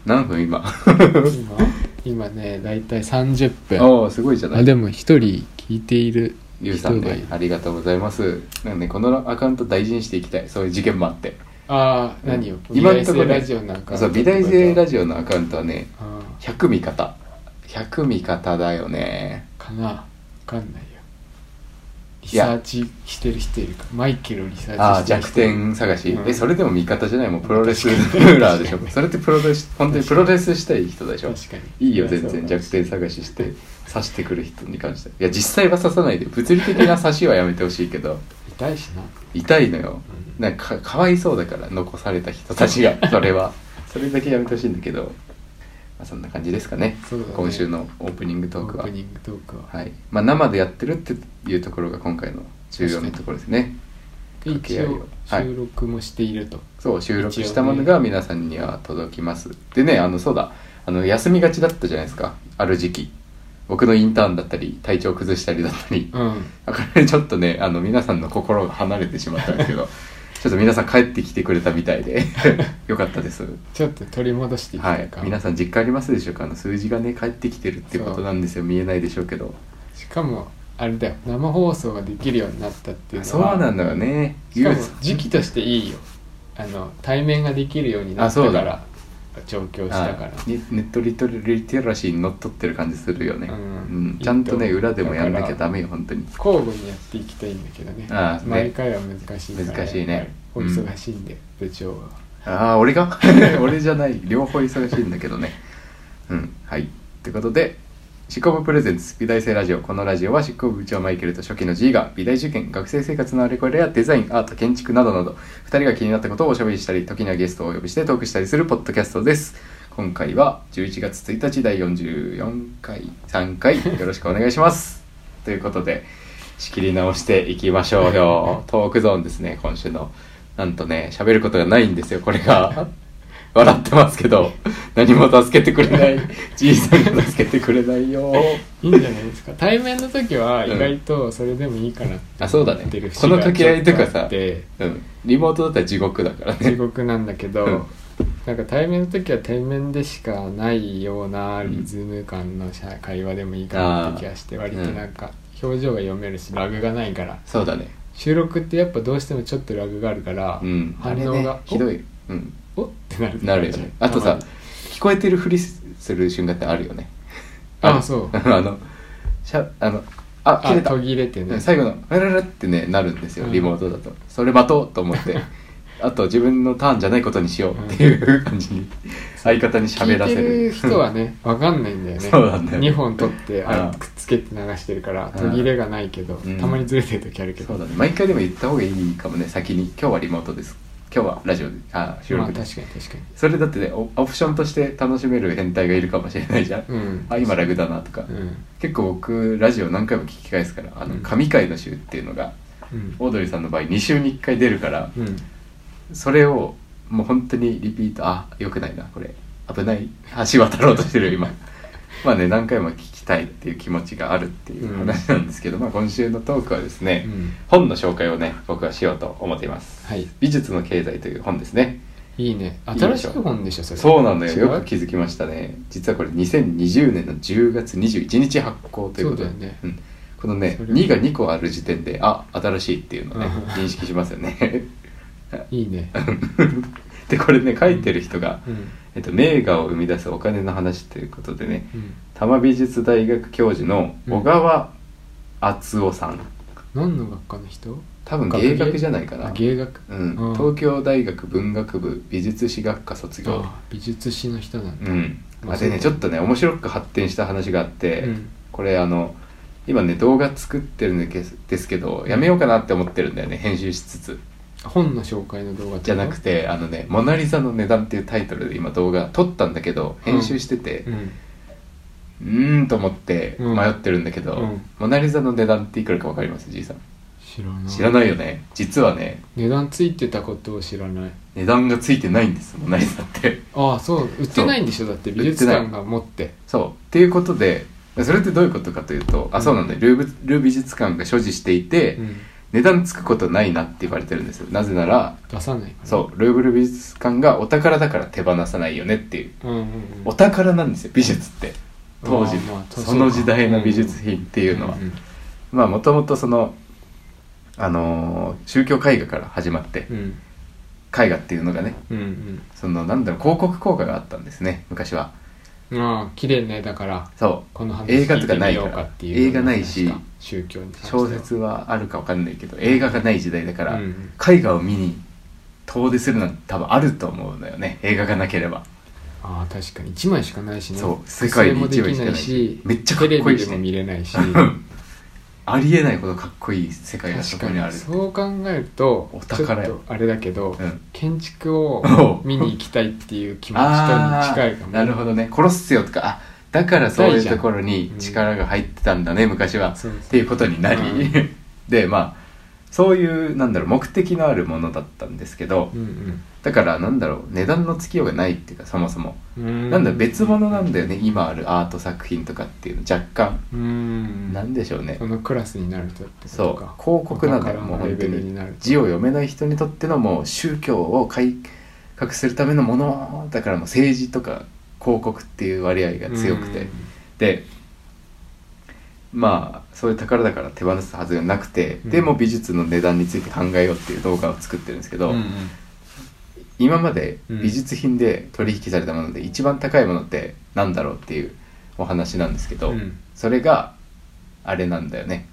何分今？今？今ね大体30分。おおすごいじゃない。あでも一人聞いているゆうさんねありがとうございます。なんでこのアカウント大事にしていきたい。そういう事件もあって。ああ何を？今のところラジオなんか。そう美大生ラジジオのアカウントはねオあ100味方。100味方だよね。あかな？わかんないよ。リサーチしてる人いるか。マイケルをリサーチしてる人。ああ弱点探し、うん。えそれでも味方じゃない？もん。プロレスラーでしょ。それってプロレス本当にプロレスしたい人でしょ？確かに。いいよ全然。弱点探しして刺してくる人に関して。いや実際は刺さないで。物理的な刺しはやめてほしいけど。痛いしな。痛いのよ。うん。なんかかかわいそうだから残された人たちがそれは。それだけやめてほしいんだけど、まあ、そんな感じですかね。ね。今週のオープニングトークは。オープニングトークは。はい。まあ、生でやってるっていうところが今回の重要なところですね。一応はい。収録もしていると、そう収録したものが皆さんには届きます、でねあのそうだ。あの休みがちだったじゃないですか。ある時期僕のインターンだったり体調崩したりだったりうん。だからちょっとねあの皆さんの心が離れてしまったんですけど ちょっと皆さん帰ってきてくれたみたいで よかったです。ちょっと取り戻していきはいたい。か、皆さん実感ありますでしょうか？あの数字がね帰ってきてるっていうことなんですよ。見えないでしょうけど。しかもあれだよ。生放送ができるようになったっていうのそうはなんだよね。しかも時期としていいよ。あの対面ができるようになっあそうだ。たから上京したから。ネットリトリテラシーにのっとってる感じするよね、うん。ちゃんとね裏でもやんなきゃダメよ本当に。交互にやっていきたいんだけどね。ああね。毎回は難しいから難しいね。お忙しいんで、部長は。ああ俺が？俺じゃない。両方忙しいんだけどね。うん。はい。ということで執行部プレゼンツ美大生ラジオ。このラジオは執行部部長マイケルと初期の G が美大受験学生生活のあれこれやデザインアート建築などなど2人が気になったことをおしゃべりしたり時にはゲストをお呼びしてトークしたりするポッドキャストです。今回は11月1日第44回3回よろしくお願いします。ということで仕切り直していきましょうよ。トークゾーンですね今週の。なんとね喋ることがないんですよこれが。笑ってますけど何も助けてくれない。じいさんが助けてくれないよ。いいんじゃないですか。対面の時は意外とそれでもいいかなってあそうだね。この掛け合いとかさうん。リモートだったら地獄だから地ね獄なんだけど、うん。なんか対面の時は対面でしかないようなリズム感の会話でもいいかなって気がして割となんか表情が読めるしラグがないから。そうだね。収録ってやっぱどうしてもちょっとラグがあるから、うん。あれね反応がひどい。うんおってなる。時なるよね。あとさ聞こえてるふりする瞬間ってあるよね。るあそう。あのしゃあのあ切れた。あ途切れてね。最後の「ラララ」ってねなるんですようん。リモートだと、それ待とうと思って。あと自分のターンじゃないことにしようっていう感じに相方に喋らせ聞いてるる人はね わかんないんだよね。そうなんだよ2本取ってあうん。くっつけて流してるからうん。途切れがないけど、うん。たまにずれてる時あるけど、そうだね。毎回でも言った方がいいかもね。先に。今日はリモートです今日はラジオであ収まあ録確かに確かそれだってねオオプションとして楽しめる変態がいるかもしれないじゃん、にうん。あ今ラグだなとか、うん。結構僕ラジオ何回も聞き返すからあのうん。神回の週っていうのがうん。オードリーさんの場合2週に1回出るからうん。それをもう本当にリピートあよくないなこれ。危ない。橋渡ろうとしてる今まあね何回も聞きたいっていう気持ちがあるっていう話なんですけど、まあ今週のトークはですね、うん。本の紹介をね僕はしようと思っています。はい。美術の経済という本ですね。いいね。新しい本でしょそれ。そうなんだよ。よく気づきましたね。実はこれ2020年の10月21日発行ということで。そうだよね。ん、このねそれ。2が2個ある時点であ新しいっていうのをねうん認識しますよね。いいね。でこれね書いてる人が、うんえっと、名画を生み出すお金の話ということでねうん。多摩美術大学教授の小川敦夫さん、何の学科の人？多分芸学じゃないかな。あ芸学？うん。うん。東京大学文学部美術史学科卒業。あ美術史の人なんだ。うん。まああでねちょっとね面白く発展した話があって、うん。これあの今ね動画作ってるんですけどやめようかなって思ってるんだよね編集しつつ本の紹介の動画じゃなくてあのね「モナ・リザの値段」っていうタイトルで今動画撮ったんだけど編集しててうん。んと思ってうん。迷ってるんだけど、うん。モナ・リザの値段っていくらか分かります？じいさん。知らない知らないよね。実はね値段ついてたことを知らない。値段がついてないんですモナ・リザって。ああそう。売ってないんでしょ？だって美術館が持って。そう。っていうことでそれってどういうことかというと、あそうなんだ。よルーブルー美術館が所持していて、うん値段つくことないなって言われてるんですよ。なぜなら出さない。そうルーブル美術館がお宝だから手放さないよねっていう。うんうんうん。お宝なんですよ美術って。当時あーまあその時代の美術品っていうのは、んんまあもともとそのあのー宗教絵画から始まってうん。絵画っていうのがねうんうん。そのなんだろう広告効果があったんですね昔は。うんああ綺麗ねだからそこの話映画とかない聞からてみようっていう映画ないし話か。宗教に関うしては小説はあるかわかんないけど映画がない時代だから、うん絵画を見に遠出するなんて多分あると思うのよね。映画がなければ。ああ確かに。1枚しかないしね。そう。世界に複製もできない一枚しかないし。めっちゃかっこいいしね。テレビでも見れないしありえないほどかっこいい世界がそこにある。に。そう考えるとお宝よ。ちょっとあれだけど、うん。建築を見に行きたいっていう気持ちと近いかも。あなるほどね。コロッセオとか。あだからそういうところにうん。力が入ってたんだね、昔は。そうそうっていうことになり、うでまあそういうなんだろう目的のあるものだったんですけど、うんだからなんだろう値段のつきようがないっていうかそもそも、うん。なんだ別物なんだよね今あるアート作品とかっていうの若干、うん。なんでしょうね。そのクラスになるとそう。か広告なんだよもう本当に。字を読めない人にとってのもう宗教を改革するためのものだからもう政治と。か広告っていう割合が強くて、でまあそういう宝だから手放すはずがなくて、うん。でも美術の値段について考えようっていう動画を作ってるんですけど、うんうん。今までうん。美術品で取引されたもので一番高いものってなんだろうっていうお話なんですけど、うん。それがあれなんだよね。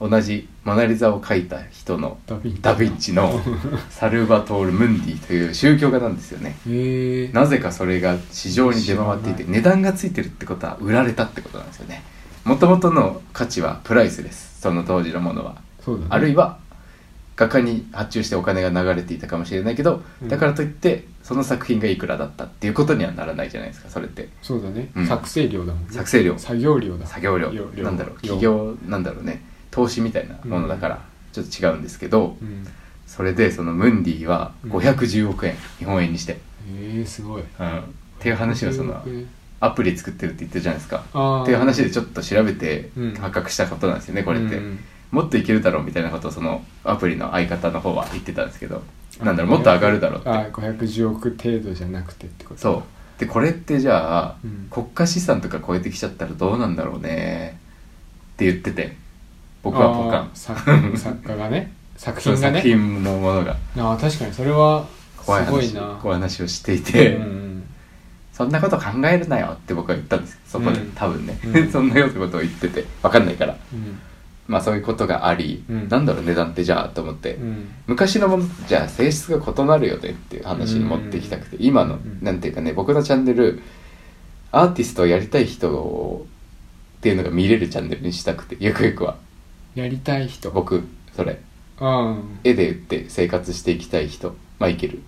同じ「モナ・リザ」を描いた人のダヴィンチダ・ヴィンチのサルバトール・ムンディという宗教画なんですよね。へえなぜかそれが市場に出回っていて値段がついてるってことは売られたってことなんですよねもともとの価値はプライスです。その当時のものは。ね。あるいは画家に発注してお金が流れていたかもしれないけど、うん。だからといってその作品がいくらだったっていうことにはならないじゃないですかそれって。そうだね、うん。作成料だもんね。作成料。作業料だ。作業量量なんだろう量企業なんだろうね。投資みたいなものだからちょっと違うんですけど、うん。それでそのムンディはうん510億円、日本円にして、へえすごい。うん、っていう話をそのアプリ作ってるって言ってるじゃないですか。っていう話でちょっと調べてうん。発覚したことなんですよねこれって、うんもっといけるだろうみたいなことをそのアプリの相方の方は言ってたんですけどなんだろうもっと上がるだろうって。あ510億程度じゃなくてってこと。そう。でこれってじゃあ、うん。国家資産とか超えてきちゃったらどうなんだろうね？って言ってて。僕はポカン。作作家がね。作品が作ね品のものが。ああ確かにそれはす怖い話ごいな。怖い話をしていて、うんうんそんなこと考えるなよって僕は言ったんです。よそこで、うん。多分ね、うん。そんなようなことを言ってて分かんないから。うん。まあそういうことがあり、うん。なんだろう値段ってじゃあと思って、うん。昔のものとじゃあ性質が異なるよねっていう話に持っていきたくて、今の、うん。なんていうかね僕のチャンネルアーティストをやりたい人をっていうのが見れるチャンネルにしたくてゆくゆくは。やりたい人。僕それ。うん絵で売って生活していきたい人マイケル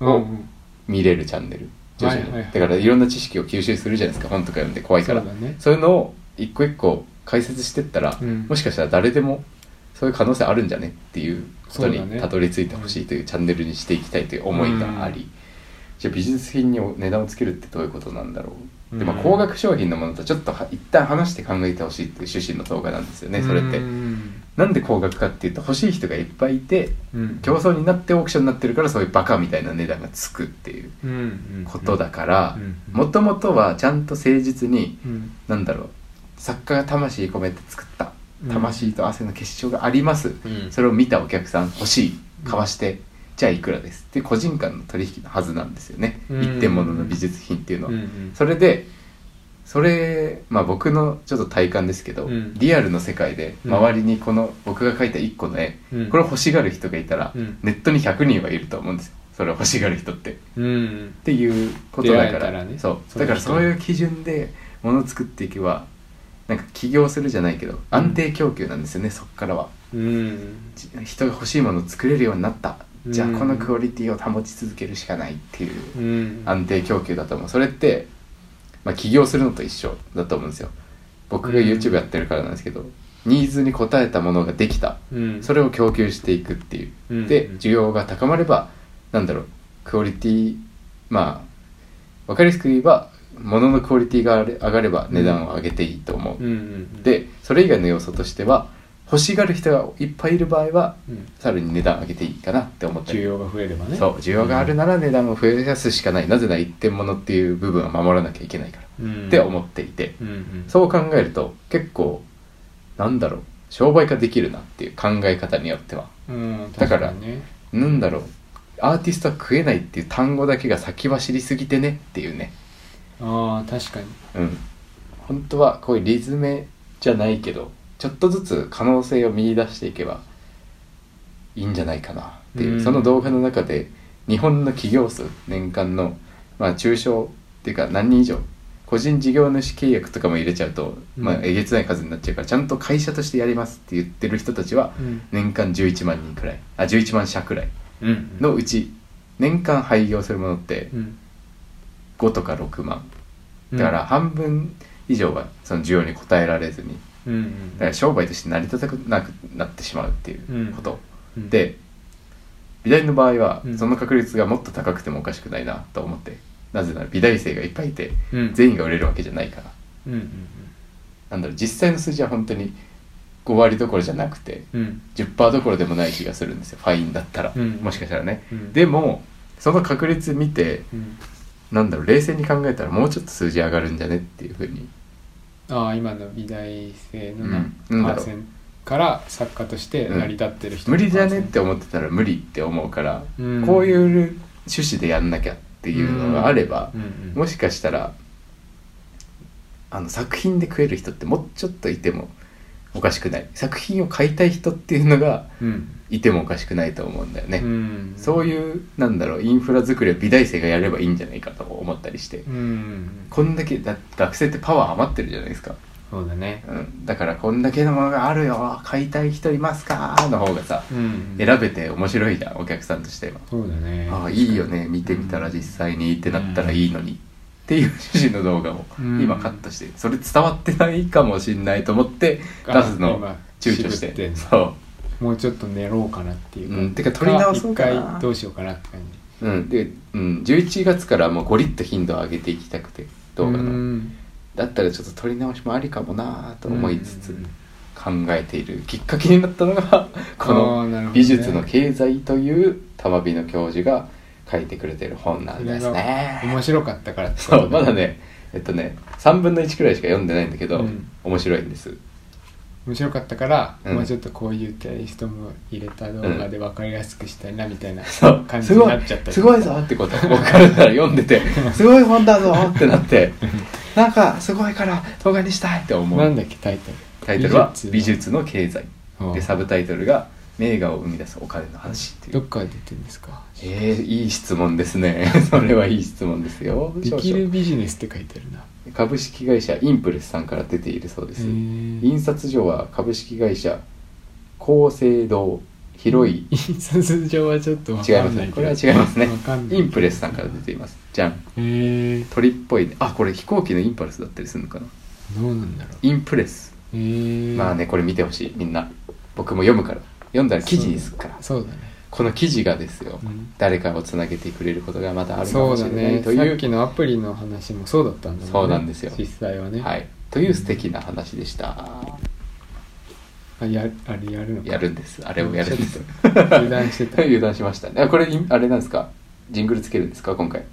うん。うん見れるチャンネル徐々に、はいはい。はいだからいろんな知識を吸収するじゃないですか。本とか読んで怖いから。そうだね。そういうのを一個一個解説してったら、うん。もしかしたら誰でもそういう可能性あるんじゃねっていうことにたどり着いてほしいというチャンネルにしていきたいという思いがあり、うん。じゃあ美術品に値段をつけるってどういうことなんだろう、でまあうん高額商品のものとちょっとは一旦話して考えてほしいっていう趣旨の動画なんですよね。それって。うんなんで高額かっていうと欲しい人がいっぱいいてうん。競争になってオークションになってるからそういうバカみたいな値段がつくっていうことだからうんもともとはちゃんと誠実にうん。なんだろう作家が魂込めて作ったうん。魂と汗の結晶があります、うん。それを見たお客さん欲しい買わして、じゃあいくらですっていう個人間の取引のはずなんですよね、うん。一点物の美術品っていうのは、それでそれまあ僕のちょっと体感ですけど、うん。リアルの世界でうん。周りにこの僕が描いた1個の絵、うん。これを欲しがる人がいたら、うん。ネットに100人はいると思うんですよ。それを欲しがる人って。うん。っていうことだから。ね。そう。だからそういう基準でものを作っていけばなんか起業するじゃないけど安定供給なんですよね、そっからは。人が欲しいものを作れるようになった。じゃあうんこのクオリティを保ち続けるしかないっていううん。安定供給だと思う。それって、まあ、起業するのと一緒だと思うんですよ。僕がうん。YouTube やってるからなんですけど、ニーズに応えたものができた。うん。それを供給していくっていう、うん。で需要が高まればなんだろうクオリティまあ分かりやすく言えば物のクオリティが上がれば値段を上げていいと思う、うんうん。でそれ以外の要素としては欲しがる人がいっぱいいる場合はうん。さらに値段上げていいかなって思ったり。需要が増えればね。そう需要があるなら値段を増やすしかない。なぜなら一点物っていう部分は守らなきゃいけないから、うん。って思っていて。うんうん。そう考えると結構なんだろう商売化できるなっていう考え方によっては。うんだからなんだろう。アーティストは食えないっていう単語だけが先走りすぎてねっていうね。ああ確かに。うん。本当はこういうリズメじゃないけどちょっとずつ可能性を見出していけばいいんじゃないかなっていう、うん。その動画の中で日本の企業数年間のまあ中小っていうか何人以上個人事業主契約とかも入れちゃうと、まあうんえげつない数になっちゃうからちゃんと会社としてやりますって言ってる人たちはうん。年間11万人くらい。あ11万社くらい。うん。のうち年間廃業するものってうん。5とか6万。だから半分以上はその需要に応えられずにうんうん。だから商売として成り立たなくなってしまうっていうこと、うん。で美大の場合はうん。その確率がもっと高くてもおかしくないなと思ってなぜなら美大生がいっぱいいてうん。全員が売れるわけじゃないから。うんうんなんだろう実際の数字は本当に5割どころじゃなくてうん。10%どころでもない気がするんですよ。ファインだったら、うん。もしかしたらね、うん。でもその確率見てうん。なんだろう冷静に考えたらもうちょっと数字上がるんじゃねっていうふうにああ今の美大生のうん何なんだろうから作家として成り立ってる人の無理じゃねって思ってたら無理って思うから、うん。こういう趣旨でやんなきゃっていうのがあれば、うんうん。もしかしたらあの作品で食える人ってもうちょっといてもおかしくない。作品を買いたい人っていうのがうんいてもおかしくないと思うんだよね、うん。そういうなんだろうインフラ作りを美大生がやればいいんじゃないかと思ったりして、うん。こんだけだ学生ってパワー余ってるじゃないですか、そうだね。うん、だからこんだけのものがあるよ。買いたい人いますか？の方がさうん。選べて面白いじゃんお客さんとしては。そうだね。ああいいよね。見てみたら実際にってなったらいいのに、っていう趣旨の動画をうん。今カットして。それ伝わってないかもしんないと思って出すの躊躇して。そもうちょっと寝ろうかなっていうか、うんてか撮り直そうかな。一回どうしようかなって感じ。う、うん、で、うん、11月からもうゴリッと頻度を上げていきたくて動画うのん。だったらちょっと撮り直しもありかもなと思いつつうん。考えているきっかけになったのが この美術の経済という玉美の教授が書いてくれてる本なんですね。が面白かったからそとうまだねえっとね3分の1くらいしか読んでないんだけど、うん。面白いんです面白かったから、うん。もうちょっとこういうテイストも入れた動画で分かりやすくしたいなみたいな感じになっちゃったり。すごいぞってこと僕からしたら読んでてすごい本だぞ ってなって。なんかすごいから動画にしたいって思う。なんだっけタイトル。タイトルは「美美術の経済」うんでサブタイトルが「名画を生み出すお金の話」っていう。どっから出てんですか？えー、いい質問ですね。それはいい質問ですよ。できるビジネスって書いてあるな株式会社インプレスさんから出ているそうです。印刷所は株式会社厚生堂広い。印刷上はちょっと分違いますね。これは違いますね。インプレスさんから出ています。じゃん鳥っぽいね。あこれ飛行機のインパルスだったりするのかな。どうなんだろう。インプレス。まあねこれ見てほしい。みんな。僕も読むから。読んだら記事にするから。そうだねこの記事がですよ、うん。誰かをつなげてくれることがまたあるかそうだもしれないね。というさっきのアプリの話もそうだったんだもんね。そうなんですよ。実際はね。はい。という素敵な話でした。あやあれやるのか。やるんです。あれをやるんです。油断してた。油断しましたね。あこれいあれなんですか？ジングルつけるんですか？今回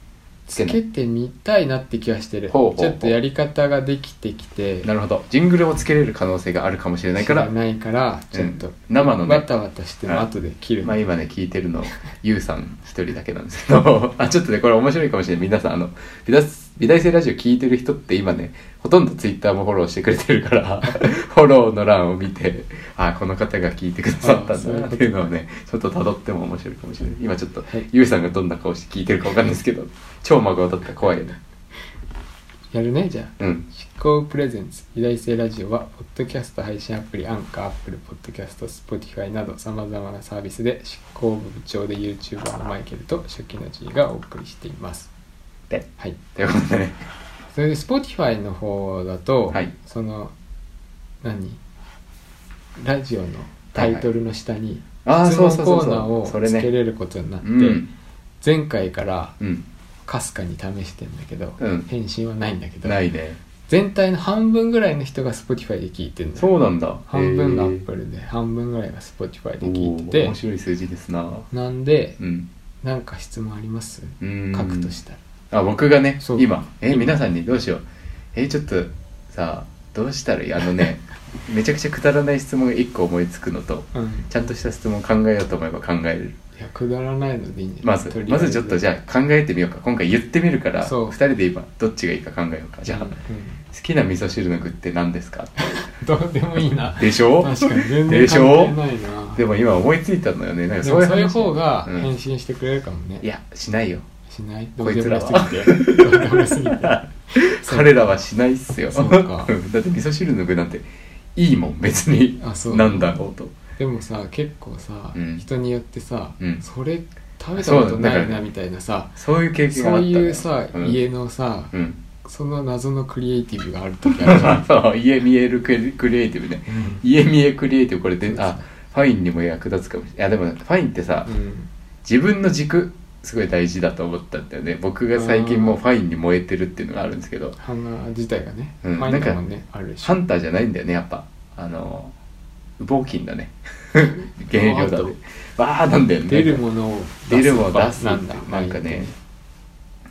つつけない。けてみたいなって気はしてる。ほうほうほう。ちょっとやり方ができてきて。なるほど。ジングルをつけれる可能性があるかもしれないから。知らないからちょっと、うん。生のね。バタバタしても後で切る。まあ今ね聞いてるのゆうさん一人だけなんですけど。あちょっとねこれ面白いかもしれない。皆さんあの美大美大生ラジオ聞いてる人って今ねほとんどツイッターもフォローしてくれてるから フォローの欄を見てあこの方が聞いてくださったんだなっていうのをねちょっと辿っても面白いかもしれない。今ちょっとはい。ゆうさんがどんな顔して聞いてるかわかんないですけど超孫だったら怖いよね。やるねじゃあ。うん。執行プレゼンツ偉大性ラジオはポッドキャスト配信アプリアンカーアップルポッドキャスト Spotify などさまざまなサービスで執行部部長で YouTuber のマイケルと初期の G がお送りしています。ではい。ということで。ねそれで Spotify の方だと、はい。その何？ラジオのタイトルの下にああ質問コーナーをつけれることになって、うん。前回からうん。かすかに試してんだけど、うん。返信はないんだけどないね。全体の半分ぐらいの人が Spotify で聞いてるんだよ。そうなんだ。半分が Apple で半分ぐらいが Spotify でお聞いてーて面白い数字ですな。なんでうん。なんか質問あります？うん。書くとしたらあ僕がねそう。今。え今。皆さんにどうしよう。えちょっとさどうしたらいい？あのねめちゃくちゃくだらない質問が1個思いつくのとうん。ちゃんとした質問考えようと思えば考えれる。いやくだらないのでいいんじゃなまずいとりあえず。まずちょっとじゃあ考えてみようか。今回言ってみるからそう。2人で今どっちがいいか考えようか。じゃあ、うん。うん好きな味噌汁の具って何ですか？どうでもいいな。でしょ？確かに全で然しょ関係ないな。でも今思いついたのよね。なんかでもそういう話方がうん。返信してくれるかもね、いやしないよしない？こいうつらは。彼らはしないっすよ。そうか。ん だって味噌汁の具なんていいもん別に。あそう。なんだろうと。でもさ結構さ、うん。人によってさ、うん。それ食べたことないなみたいなさそういう経験があそうったのよ。いうさ、うん。家のさ、うん。その謎のクリエイティブがある時ある 家見えるクリエイティブね。家見えクリエイティブこれであファインにも役立つかもしれない。いやでもファインってさ、うん。自分の軸すごい大事だと思ったんだよね。僕が最近もうファインに燃えてるっていうのがあるんですけど。花自体がね、うん。ファインだもんねあるでし。ょハンターじゃないんだよねやっぱ。あの羽毛金だね。原料だね。わあなんだよね。出るものを出るもの出すなんだなんかね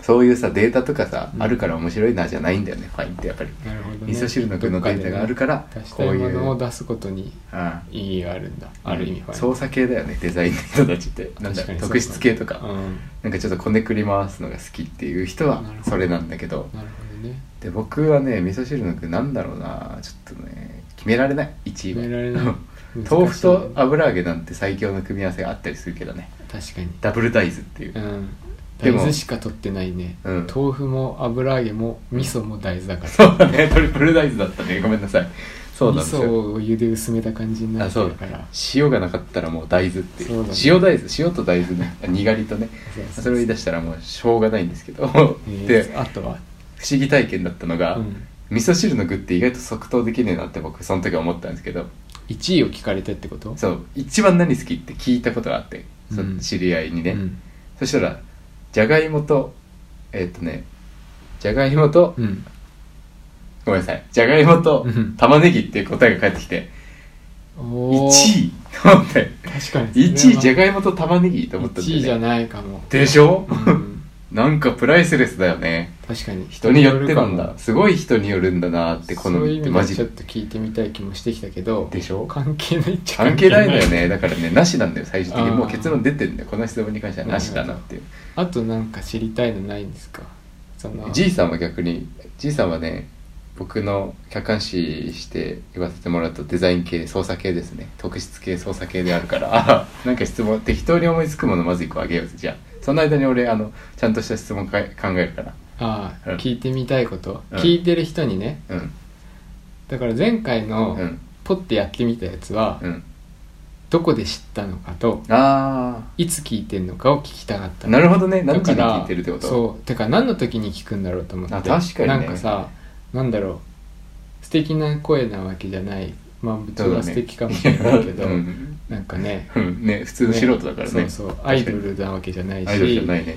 そういうさデータとかさ、うんあるから面白いなじゃないんだよねファインってやっぱり。なるほどね。味噌汁の具のデータがあるからどっかでね出したいもこういうのを出すことにあ意義があるんだ、ある意味ファイン。操作系だよねデザインの人たちって。なんだ確かにそう特質系とか、うん。なんかちょっとこねくり回すのが好きっていう人はなるほど。それなんだけど。なるほどね。で僕はね味噌汁の具なんだろうな。ちょっとね決められない。1位は。決められない。豆腐と油揚げなんて最強の組み合わせがあったりするけどね。確かに。ダブル大豆っていう、うん大豆しか取ってないね、うん。豆腐も油揚げも味噌も大豆だから。そうだね。トリプル大豆だったね。ごめんなさい。そうなんです味噌よをお湯で薄めた感じになってるから。塩がなかったらもう大豆ってね。塩大豆塩と大豆ね。あにがりとね。それを言い出したらもうしょうがないんですけど。えーであとは、不思議体験だったのが、うん、味噌汁の具って意外と即答できねえなって僕その時は思ったんですけど。1位を聞かれてってこと？そう。一番何好きって聞いたことがあって、そうん。知り合いにね、うん。そしたらじゃがいもとえっ、とねじゃがいもと、うん。ごめんなさい。じゃがいもとうん。玉ねぎっていう答えが返ってきて1おー。位と思って。確かに1位じゃががいもと玉ねぎと思ったんだ1位じゃないかも、でしょ、うん、なんかプライスレスだよね。確かに。人によってなんだすごい人によるんだなって好みってマジ。ちょっと聞いてみたい気もしてきたけど。でしょ？関係ないっちゃ関係ない。のよね。だからねなしなんだよ最終的に。もう結論出てんだよこの質問に関してはなしだなっていう。あとなんか知りたいのないんですか？その。じいさんは逆にじいさんはね僕の客観視して言わせてもらうとデザイン系操作系ですね。特質系操作系であるから。なんか質問適当に思いつくものまず一個あげようぜじゃあその間に俺あのちゃんとした質問か考えるから。ああ、うん。聞いてみたいこと、うん。聞いてる人にね。うん。だから前回のうん。ポッてやってみたやつは、うん。どこで知ったのかとあいつ聞いてんのかを聞きたかったあなるほどね。何時に聞いてるってこと？そう。てか何の時に聞くんだろうと思って。あ確かにね。なんかさなんだろう。素敵な声なわけじゃない。まあ部長は素敵かもしれないけど、うんなんかね。うん。ね普通の素人だからね。そうそう。アイドルなわけじゃないし。アイドルじゃないね。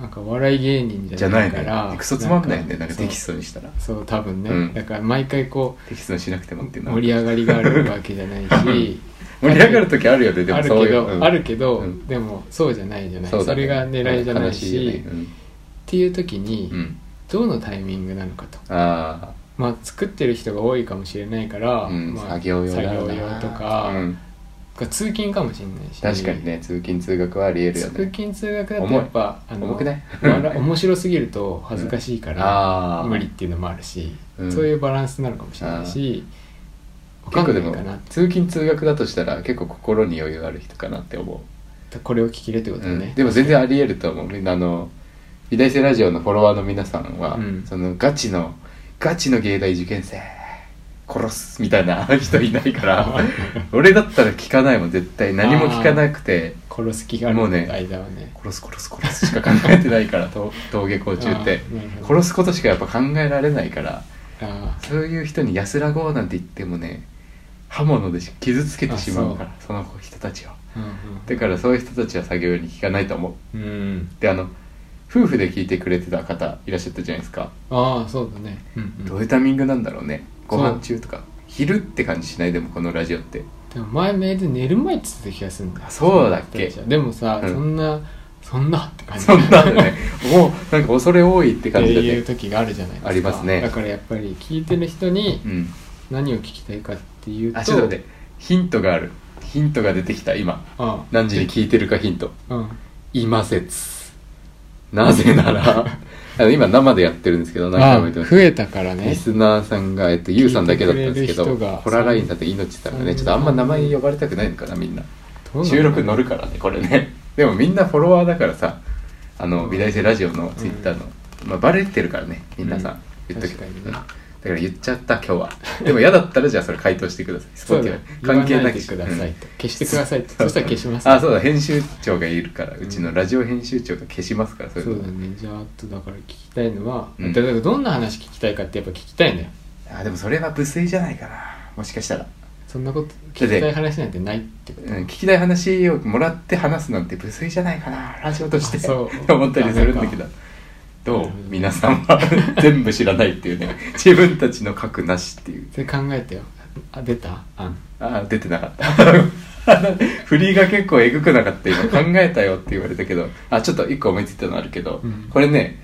なんか笑い芸人じゃないいから。ね。クソつまんないね。なんかそうテキストにしたら。そう。多分ね、うん。だから毎回こテキストにしなくてもっていううのは。盛り上がりがあるわけじゃないし。盛り上がる時あるよね。でもあるそういう。けど、うん。あるけど、うん。でもそうじゃないじゃない。そ,、ね。れが狙いじゃない悲しねっていう時に、どのタイミングなのかと。あまあ作ってる人が多いかもしれないから、まあ、作業用とか、うん通勤かもしれないし。確かにね通勤通学はありえるよ通ね勤通学だとやっぱあの重くない？笑面白すぎると恥ずかしいから、あー。無理っていうのもあるし、うん。そういうバランスなのかもしれないし結構でも通勤通学だとしたら結構心に余裕ある人かなって思これを聞きれってことう、ね、うん。でも全然ありえると思う。みんなあの美大生ラジオのフォロワーの皆さんは、うん。そのガチのガチの芸大受験生殺すみたいな 人いないから俺だったら聞かないもん絶対何も聞かなくて。殺す気がある。もうね間はね。殺す殺す殺すしか考えてないからと登下校中って。殺すことしかやっぱ考えられないからあそういう人に安らごうなんて言ってもね刃物で傷つけてしまうからその人たちをあうん。だからそういう人たちは作業に聞かないと思う。うん、うん、であの夫婦で聞いてくれてた方いらっしゃったじゃないですか、ああそうだね、うんうん。どういうタイミングなんだろうねご飯中とか昼って感じしない？でもこのラジオって。でも前メールで寝る前って言ってた気がするんだよ。あそうだっけ？でもさ、うん。そんなそんなって感じ。そんなのね。もうなんか恐れ多いってって感じだね。いう時があるじゃないですか。ありますね。だからやっぱり聞いてる人にうん。何を聞きたいかっていうとあちょっと待って。ヒントがある。ヒントが出てきた今。あ。何時に聞いてるかヒント。うん。今説なぜなら あの今生でやってるんですけど何回あも言ってます。増えたからね。リスナーさんが、えっと、ゆうさんだけだったんですけどホララインさんといのちさんがね。ちょっとあんま名前呼ばれたくないのかなみんな。収録乗るからねこれね。でもみんなフォロワーだからさあの美大生ラジオのツイッターの、まあ、バレてるからね皆さん、うん。言っとく確かにね。うんだから言っちゃった今日は。でも嫌だったらじゃあそれ回答してください。そうだ関係なく。くださいと、うん。消してくださいとそしたら消しますあそうだ編集長がいるから。うちのラジオ編集長が消しますからそういうの。そうだね。じゃああとだから聞きたいのは、うん。だからどんな話聞きたいかってやっぱ聞きたいんだよあでもそれは無粋じゃないかなもしかしたら、そんなこと聞きたい話なんてないってこと。うん、聞きたい話をもらって話すなんて無粋じゃないかなラジオとして。あそう。って思ったりするんだけどどうなるほど皆さんは 全部知らないっていうね自分たちの核なしっていう。それ考えてよ。あ出た？あん。あ出てなかった。振りが結構えぐくなかった。今考えたよって言われたけどあちょっと一個思いついたのあるけど、うん。これね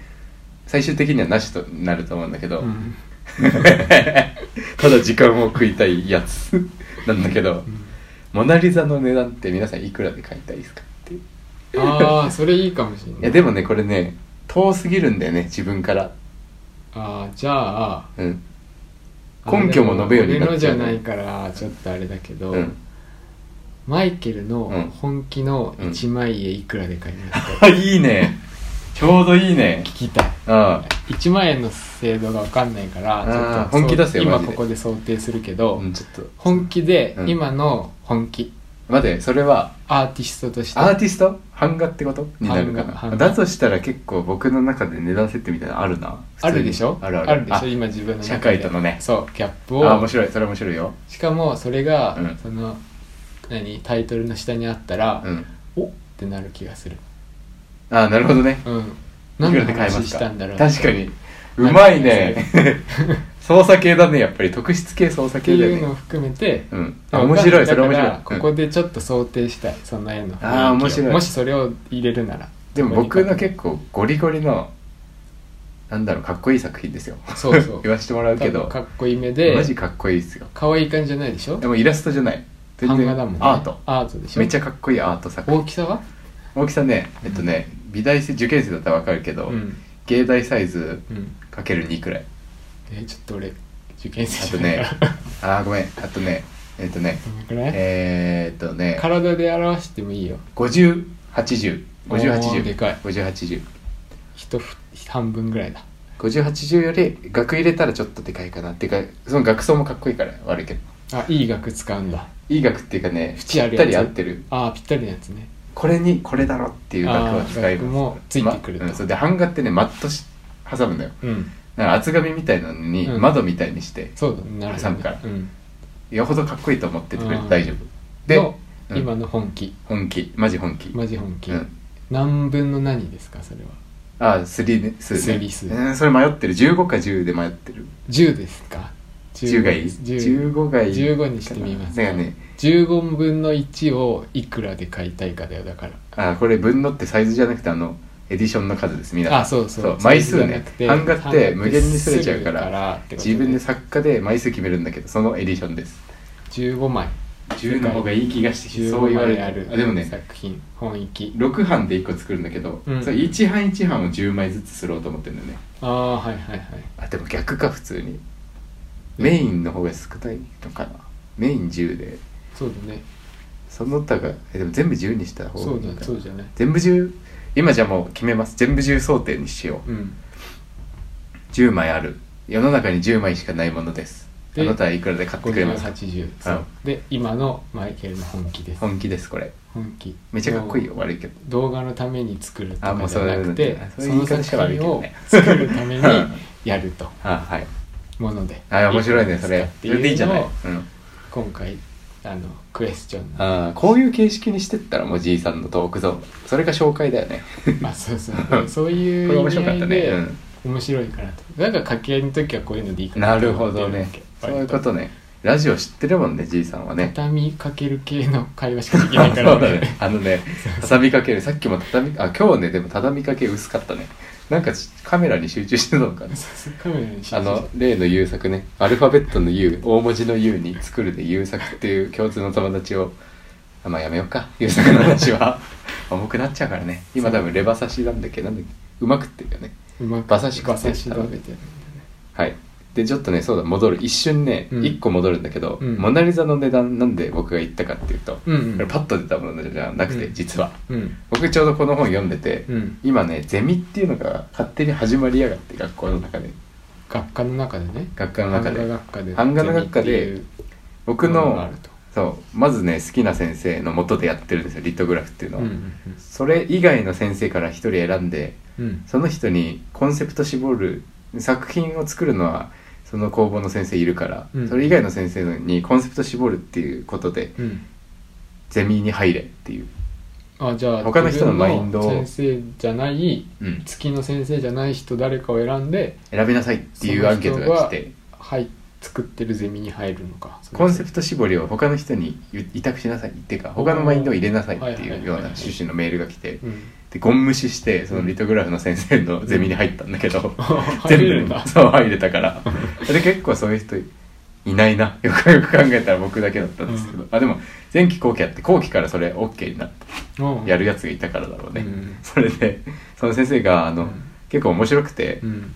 最終的にはなしとなると思うんだけど、うん。ただ時間を食いたいやつなんだけど、モナ・リザの値段って皆さんいくらで買いたいですかってああそれいいかもしれない。いやでもねこれね遠すぎるんだよね自分から。ああじゃあうん。根拠も述べようになっちゃう俺のじゃないからちょっとあれだけど、うん。マイケルのうん。本気のうん一枚絵いくらで買いますか、あ いいね。ちょうどいいね。聞きたい。あ1万円の制度が分かんないからちょっと本気出せよ今マジで。ここで想定するけど、うんちょっと。本気でうん。今の本気、待ってそれはアーティストとして。アーティスト？版画ってこと？になるかな。版画。版画だとしたら結構僕の中で値段設定みたいなのあるな。あるでしょ？あるある。でしょ？今自分の中で。社会とのね。そうギャップああ面を白い。それ面白いよ。しかもそれが、うん。その何？タイトルの下にあったら、うん。おってなる気がする。ああなるほどね。うん。い何のくらで買えま話すかしたんだろう確かに。うまいね 操作系だねやっぱり。特質系操作って系だよね。いうのを含めて、うん。あ面白いそれ面白い。だからここうんでちょっと想定したいその絵の。雰囲気をあー面白い。もしそれを入れるなら。でも僕の構結構ゴリゴリのなんだろうかっこいい作品ですよ。そうそう。言わせてもらうけど。かっこいい目でマジかっこいいですよ。可愛い感じじゃないでしょ？でもイラストじゃない。全然版画だもんね。アート。アートでしょ？めっちゃかっこいいアート作品。大きさは？大きさねえっとね美大生受験生だったらわかるけど、うん。芸大サイズうん。かける2くらいえーちょっと俺受験あ生とね あーごめん。あとねえっとねどのくらい？えー、っとね体で表してもいいよ。おーでかい。50805080人ふ半分ぐらいだ。5080より額入れたらちょっとでかいかな。っていうかその額装もかっこいいから悪いけど。あいい額使うんだ。いい額っていうかねぴ縁あるやつ？ったり合ってる。ああぴったりなやつね。これにこれだろっていう額を使いあー額もついてくると。まうん、それで版画ってねマットし挟むのよ。うんなんか厚紙みたいなのにうん。窓みたいにして、そうだね。なるほどね挟むから。うん。よほどかっこいいと思っててくれあーて大丈夫。でのうん。今の本気。本気。マジ本気。マジ本気。うん。何分の何ですかそれは？ああ3ね数ね。スリ数。うんそれ迷ってる。15か10で迷ってる。10ですか？10がいい？10 15がいい。15にしてみます。だからね15分の1をいくらで買いたいかだよだから。あこれ分のってサイズじゃなくてあのエディションの数です皆さん。あそうそう。枚数ね版画って無限にすれちゃうから自分で作家で枚数決めるんだけどそのエディションです。ことね15枚。10の方がいい気がしてそう15言われる枚あるあでもね作品本域。6版で1個作るんだけど、うん。それ1版1版を10枚ずつすろうと思ってるんだよね。ああはいはいはい。あでも逆か普通に。メインの方が少ないのかな。メイン10で。そうだねその他がえでも全部10にした方がそうだいいかなそうじゃない。全部10今じゃあもう決めます。全部10想定にしよう。うん。10枚ある。世の中に10枚しかないものです。あでなたはいくらで買ってくれますか？5080そう、うん。で今のマイケルの本気です。本気ですこれ。本気。めっちゃかっこいいよ悪いけど。動画のために作るとかじゃなくてそういうのそういう言い方しか悪いけどをね。作るためにやると あはい。もので。あ面白いねそれ。ってそれでいいんじゃない？うん。今回あのクエスチョンあーこういう形式にしてったらもうじいさんのトークゾーン。それが紹介だよね。あそうそう。そういう これ面白意かったね、味合いでうん。面白いかなと。だから掛け合いの時はこういうのでいいかなるなと思って。ほどね。そういうことね。ラジオ知ってるもんねじいさんはね。畳みかける系の会話しかできないか そらうだね。あのね畳みかけるさっきも畳みあ今日ねでも畳みかけ薄かったねなんかカメラに集中してたのかな。カメラに集中あの例の優作ね。アルファベットの U 大文字の U に作るで優作っていう共通の友達を。あまあやめようか。優作の話は。重くなっちゃうからね。今多分レバ刺しなんだっけなんだっけ。うまくってるよね。うまく馬刺し食馬って食べてはいでちょっとねそうだ戻る。一瞬ね、うん。一個戻るんだけど、うん。モナ・リザの値段なんで僕が言ったかっていうと、うんうんこれパッと出たものじゃなくて、うん。実は。うん。僕ちょうどこの本読んでて、うん。今ねゼミっていうのが勝手に始まりやがって学校の中で。学科の中でね。学科の中で。版画学科で。版画の学科でゼミっていう僕のもがあると。そうまずね好きな先生の元でやってるんですよリトグラフっていうのは、うんうんそれ以外の先生から一人選んでうん。その人にコンセプト絞る作品を作るのはその工房の先生いるから、うん。それ以外の先生にコンセプト絞るっていうことでうん。ゼミに入れっていう、あじゃあ他の人のマインドを自分の先生じゃないうん、月の先生じゃない人誰かを選んで選びなさいっていうアンケートが来て。はい作ってるゼミに入るのか。コンセプト絞りを他の人に委託しなさい。っていうか他のマインドを入れなさいってはいうような趣旨のメールが来てうん。でゴン無視してそのリトグラフの先生のゼミに入ったんだけど、入全部そう入れたから。で結構そういう人いないなよくよく考えたら僕だけだったんですけど、あでも前期後期あって後期からそれ OK になってうん。やるやつがいたからだろうね、うん。それでその先生があの、うん。結構面白くて、うん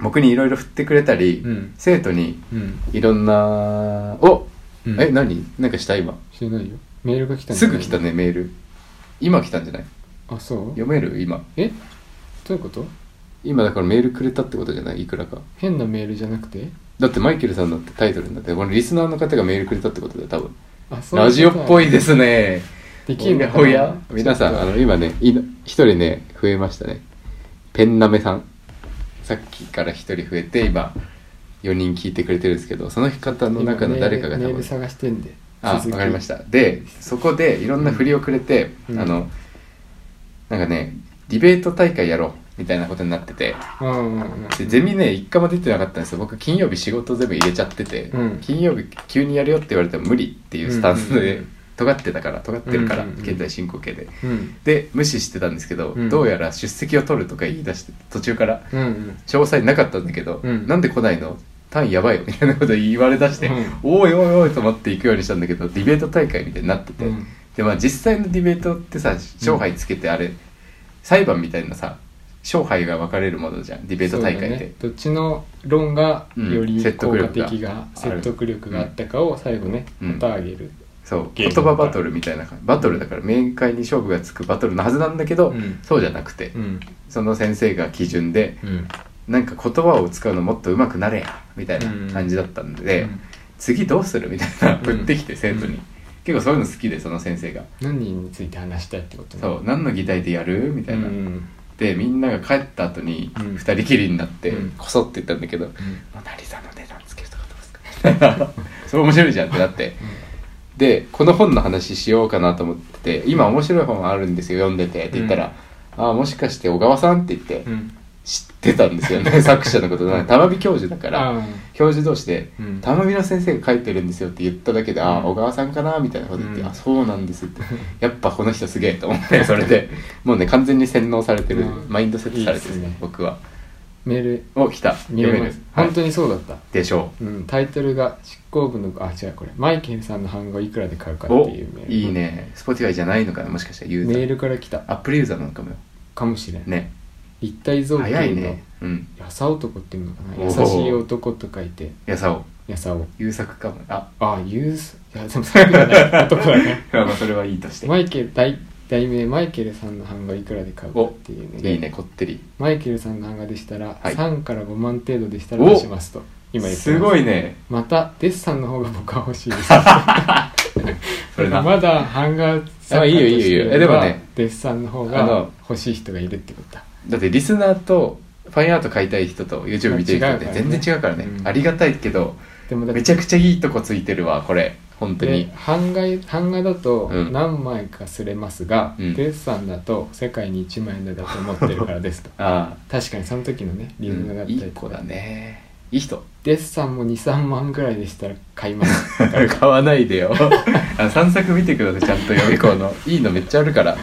僕にいろいろ振ってくれたり、うん。生徒にうん。いろんなお、うん。え何？なんかした今？してないよ。メールが来たすぐ来たねメール。今来たんじゃない？あそう？読める？今。え？どういうこと？今だからメールくれたってことじゃない？いくらか。変なメールじゃなくて？だってマイケルさんだってタイトルになってこのリスナーの方がメールくれたってことだよ多分。あそうラジオっぽいすですね。できるのかな？おや皆さんあの今ねい一人ね増えましたね。ペンナメさんさっきから一人増えて今4人聞いてくれてるんですけどその方の中の誰かが多分。探してんであ続き。わかりました。でそこでいろんな振りをくれて、うん。あのなんかねディベート大会やろうみたいなことになっててでゼミね一回も出てなかったんですよ。僕金曜日仕事全部入れちゃってて、うん。金曜日急にやるよって言われても無理っていうスタンスで尖ってたから尖ってるから、うんうんうん。現在進行形で。うん。で無視してたんですけど、うん。どうやら出席を取るとか言い出して途中からうんうん。詳細なかったんだけど、うん。なんで来ないの？単位やばいよみたいなこと言われだして、うん。おいおいおいと思って行くようにしたんだけどディベート大会みたいになってて、うん。でまあ実際のディベートってさ勝敗つけてあれ、裁判みたいなさ勝敗が分かれるものじゃんディベート大会って、そうだね。どっちの論がよりうん説効果得力が的がある。説得力があったかを最後ねうん。旗あげるそう言葉バトルみたいな感じ。バトルだから明快に勝負がつくバトルのはずなんだけど、うん。そうじゃなくて、うん。その先生が基準でうん。なんか言葉を使うのもっと上手くなれやみたいな感じだったんで、うん。次どうするみたいなうん。振ってきて生徒に、うん。結構そういうの好きでその先生が。何について話したいってこと？ねそう何の議題でやるみたいな、うん。でみんなが帰った後にうん。二人きりになってうん。こそって言ったんだけど、うん。モナ・リザの値段つけるとかどうですか？それ面白いじゃんってなってでこの本の話しようかなと思ってて今面白い本あるんですよ読んでてって言ったら「ああもしかして小川さん?」って言ってうん。知ってたんですよね 作者のこと。玉美教授だからあ教授同士でうん。玉美の先生が書いてるんですよって言っただけで、ああうん。小川さんかなみたいなこと言って、うん。あそうなんですって。やっぱこの人すげえと思ってそれで。もうね完全に洗脳されてる、うん。マインドセットされてるね。僕は。メール。お来た。見れます。はい。本当にそうだった。でしょう。ん。タイトルが執行部のあ違うこれマイケルさんの版画をいくらで買うかっていうメールいいね。Spotify じゃないのかなもしかしたらユーザー。メールから来た。アップルユーザーなのかもよ。かもしれん。ね。立体造形の早いね。うん。やさ男っていうのかな。おー優しい男と書いて。やさお。やさお。優作かも。あ。あユースいやでもそれじゃない男だね。まあそれはいいとして。マイケル大題名マイケルさんの版画いくらで買うかっていうのでいいねこってり。マイケルさんの版画でしたら、はい。3から5万程度でしたら出しますと今言ってます。すごいね。またデッサンの方が僕は欲しいです。それなまだ版画作あいいよいいよいいよ。えでもねデッサンの方が欲しい人がいるってこと。だだってリスナーとファインアート買いたい人と YouTube 見てる人って全然違うからね。うん。ありがたいけどでもめちゃくちゃいいとこついてるわこれ。本当でに版画版画だとうん。何枚かすれますが、うん。デッサンだと世界に1枚だと思ってるからですと。あ確かにその時のねあ、リズムだったりとか、いい子だねいい人。デッサンも23万ぐらいでしたら買います。買わないでよ。あ3作見てください。ちゃんと予備校の。いいのめっちゃあるから。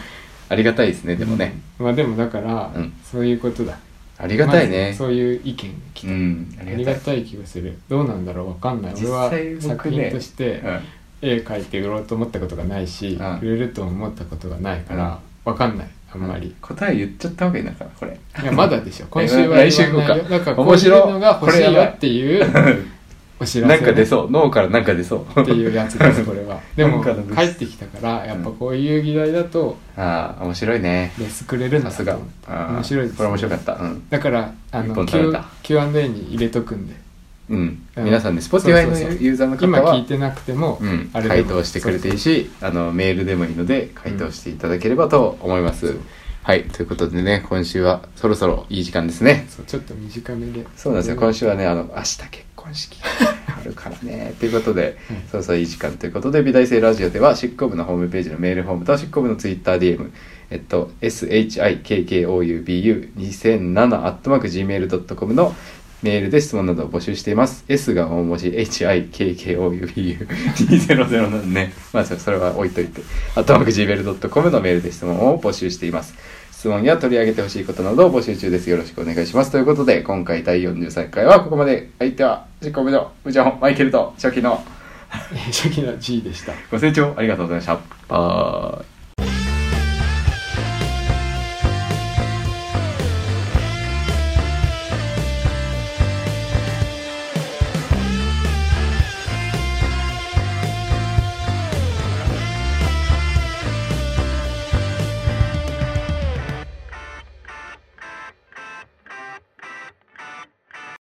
ありがたいですねでもね、まあでもだから、うん。そういうことだ。ありがたいまねずそういう意見が来た、うん。あありがたい気がする。どうなんだろうわかんない。俺は作品としてうん。絵描いて売ろうと思ったことがないし、うん。売れると思ったことがないから、わかんないあんまり、答え言っちゃった方がいいのかなこれ。いやまだでしょ。今週は来週行こうか。だからこういうのが欲しいよっていうお知らせ なんか出そう。脳からなんか出そう。っていうやつですこれは。でも帰ってきたからやっぱこういう議題だとああ面白いね。レスくれるんださすが。面白いですね。これ面白かった。うん。だからあ一の Q&A に入れとくんでうん、うん。皆さんね Spotify のユーザーの方今は聞いてなくても、うん、回答してくれていいしあのメールでもいいので回答していただければと思います、そうはい。ということでね今週はそろそろいい時間ですね。そうちょっと短めで。そうなんですよ。今週はねあの明日結婚式 あるからね。ということで、うん。そろそろいい時間ということで美大生ラジオでは執行部のホームページのメールフォームと執行部のツイッター DM えっと shikkoub2007 アットマーク gmail.com のメールで質問などを募集しています。S が大文字 HIKKOUBU200 なんでね。まあそれは置いといて。アットマーク Gmail.com のメールで質問を募集しています。質問や取り上げてほしいことなどを募集中です。よろしくお願いします。ということで、今回第43回はここまで。相手は、執行部長、部長、マイケルと、初期の 初期の G でしたご清聴ありがとうございました。バイ。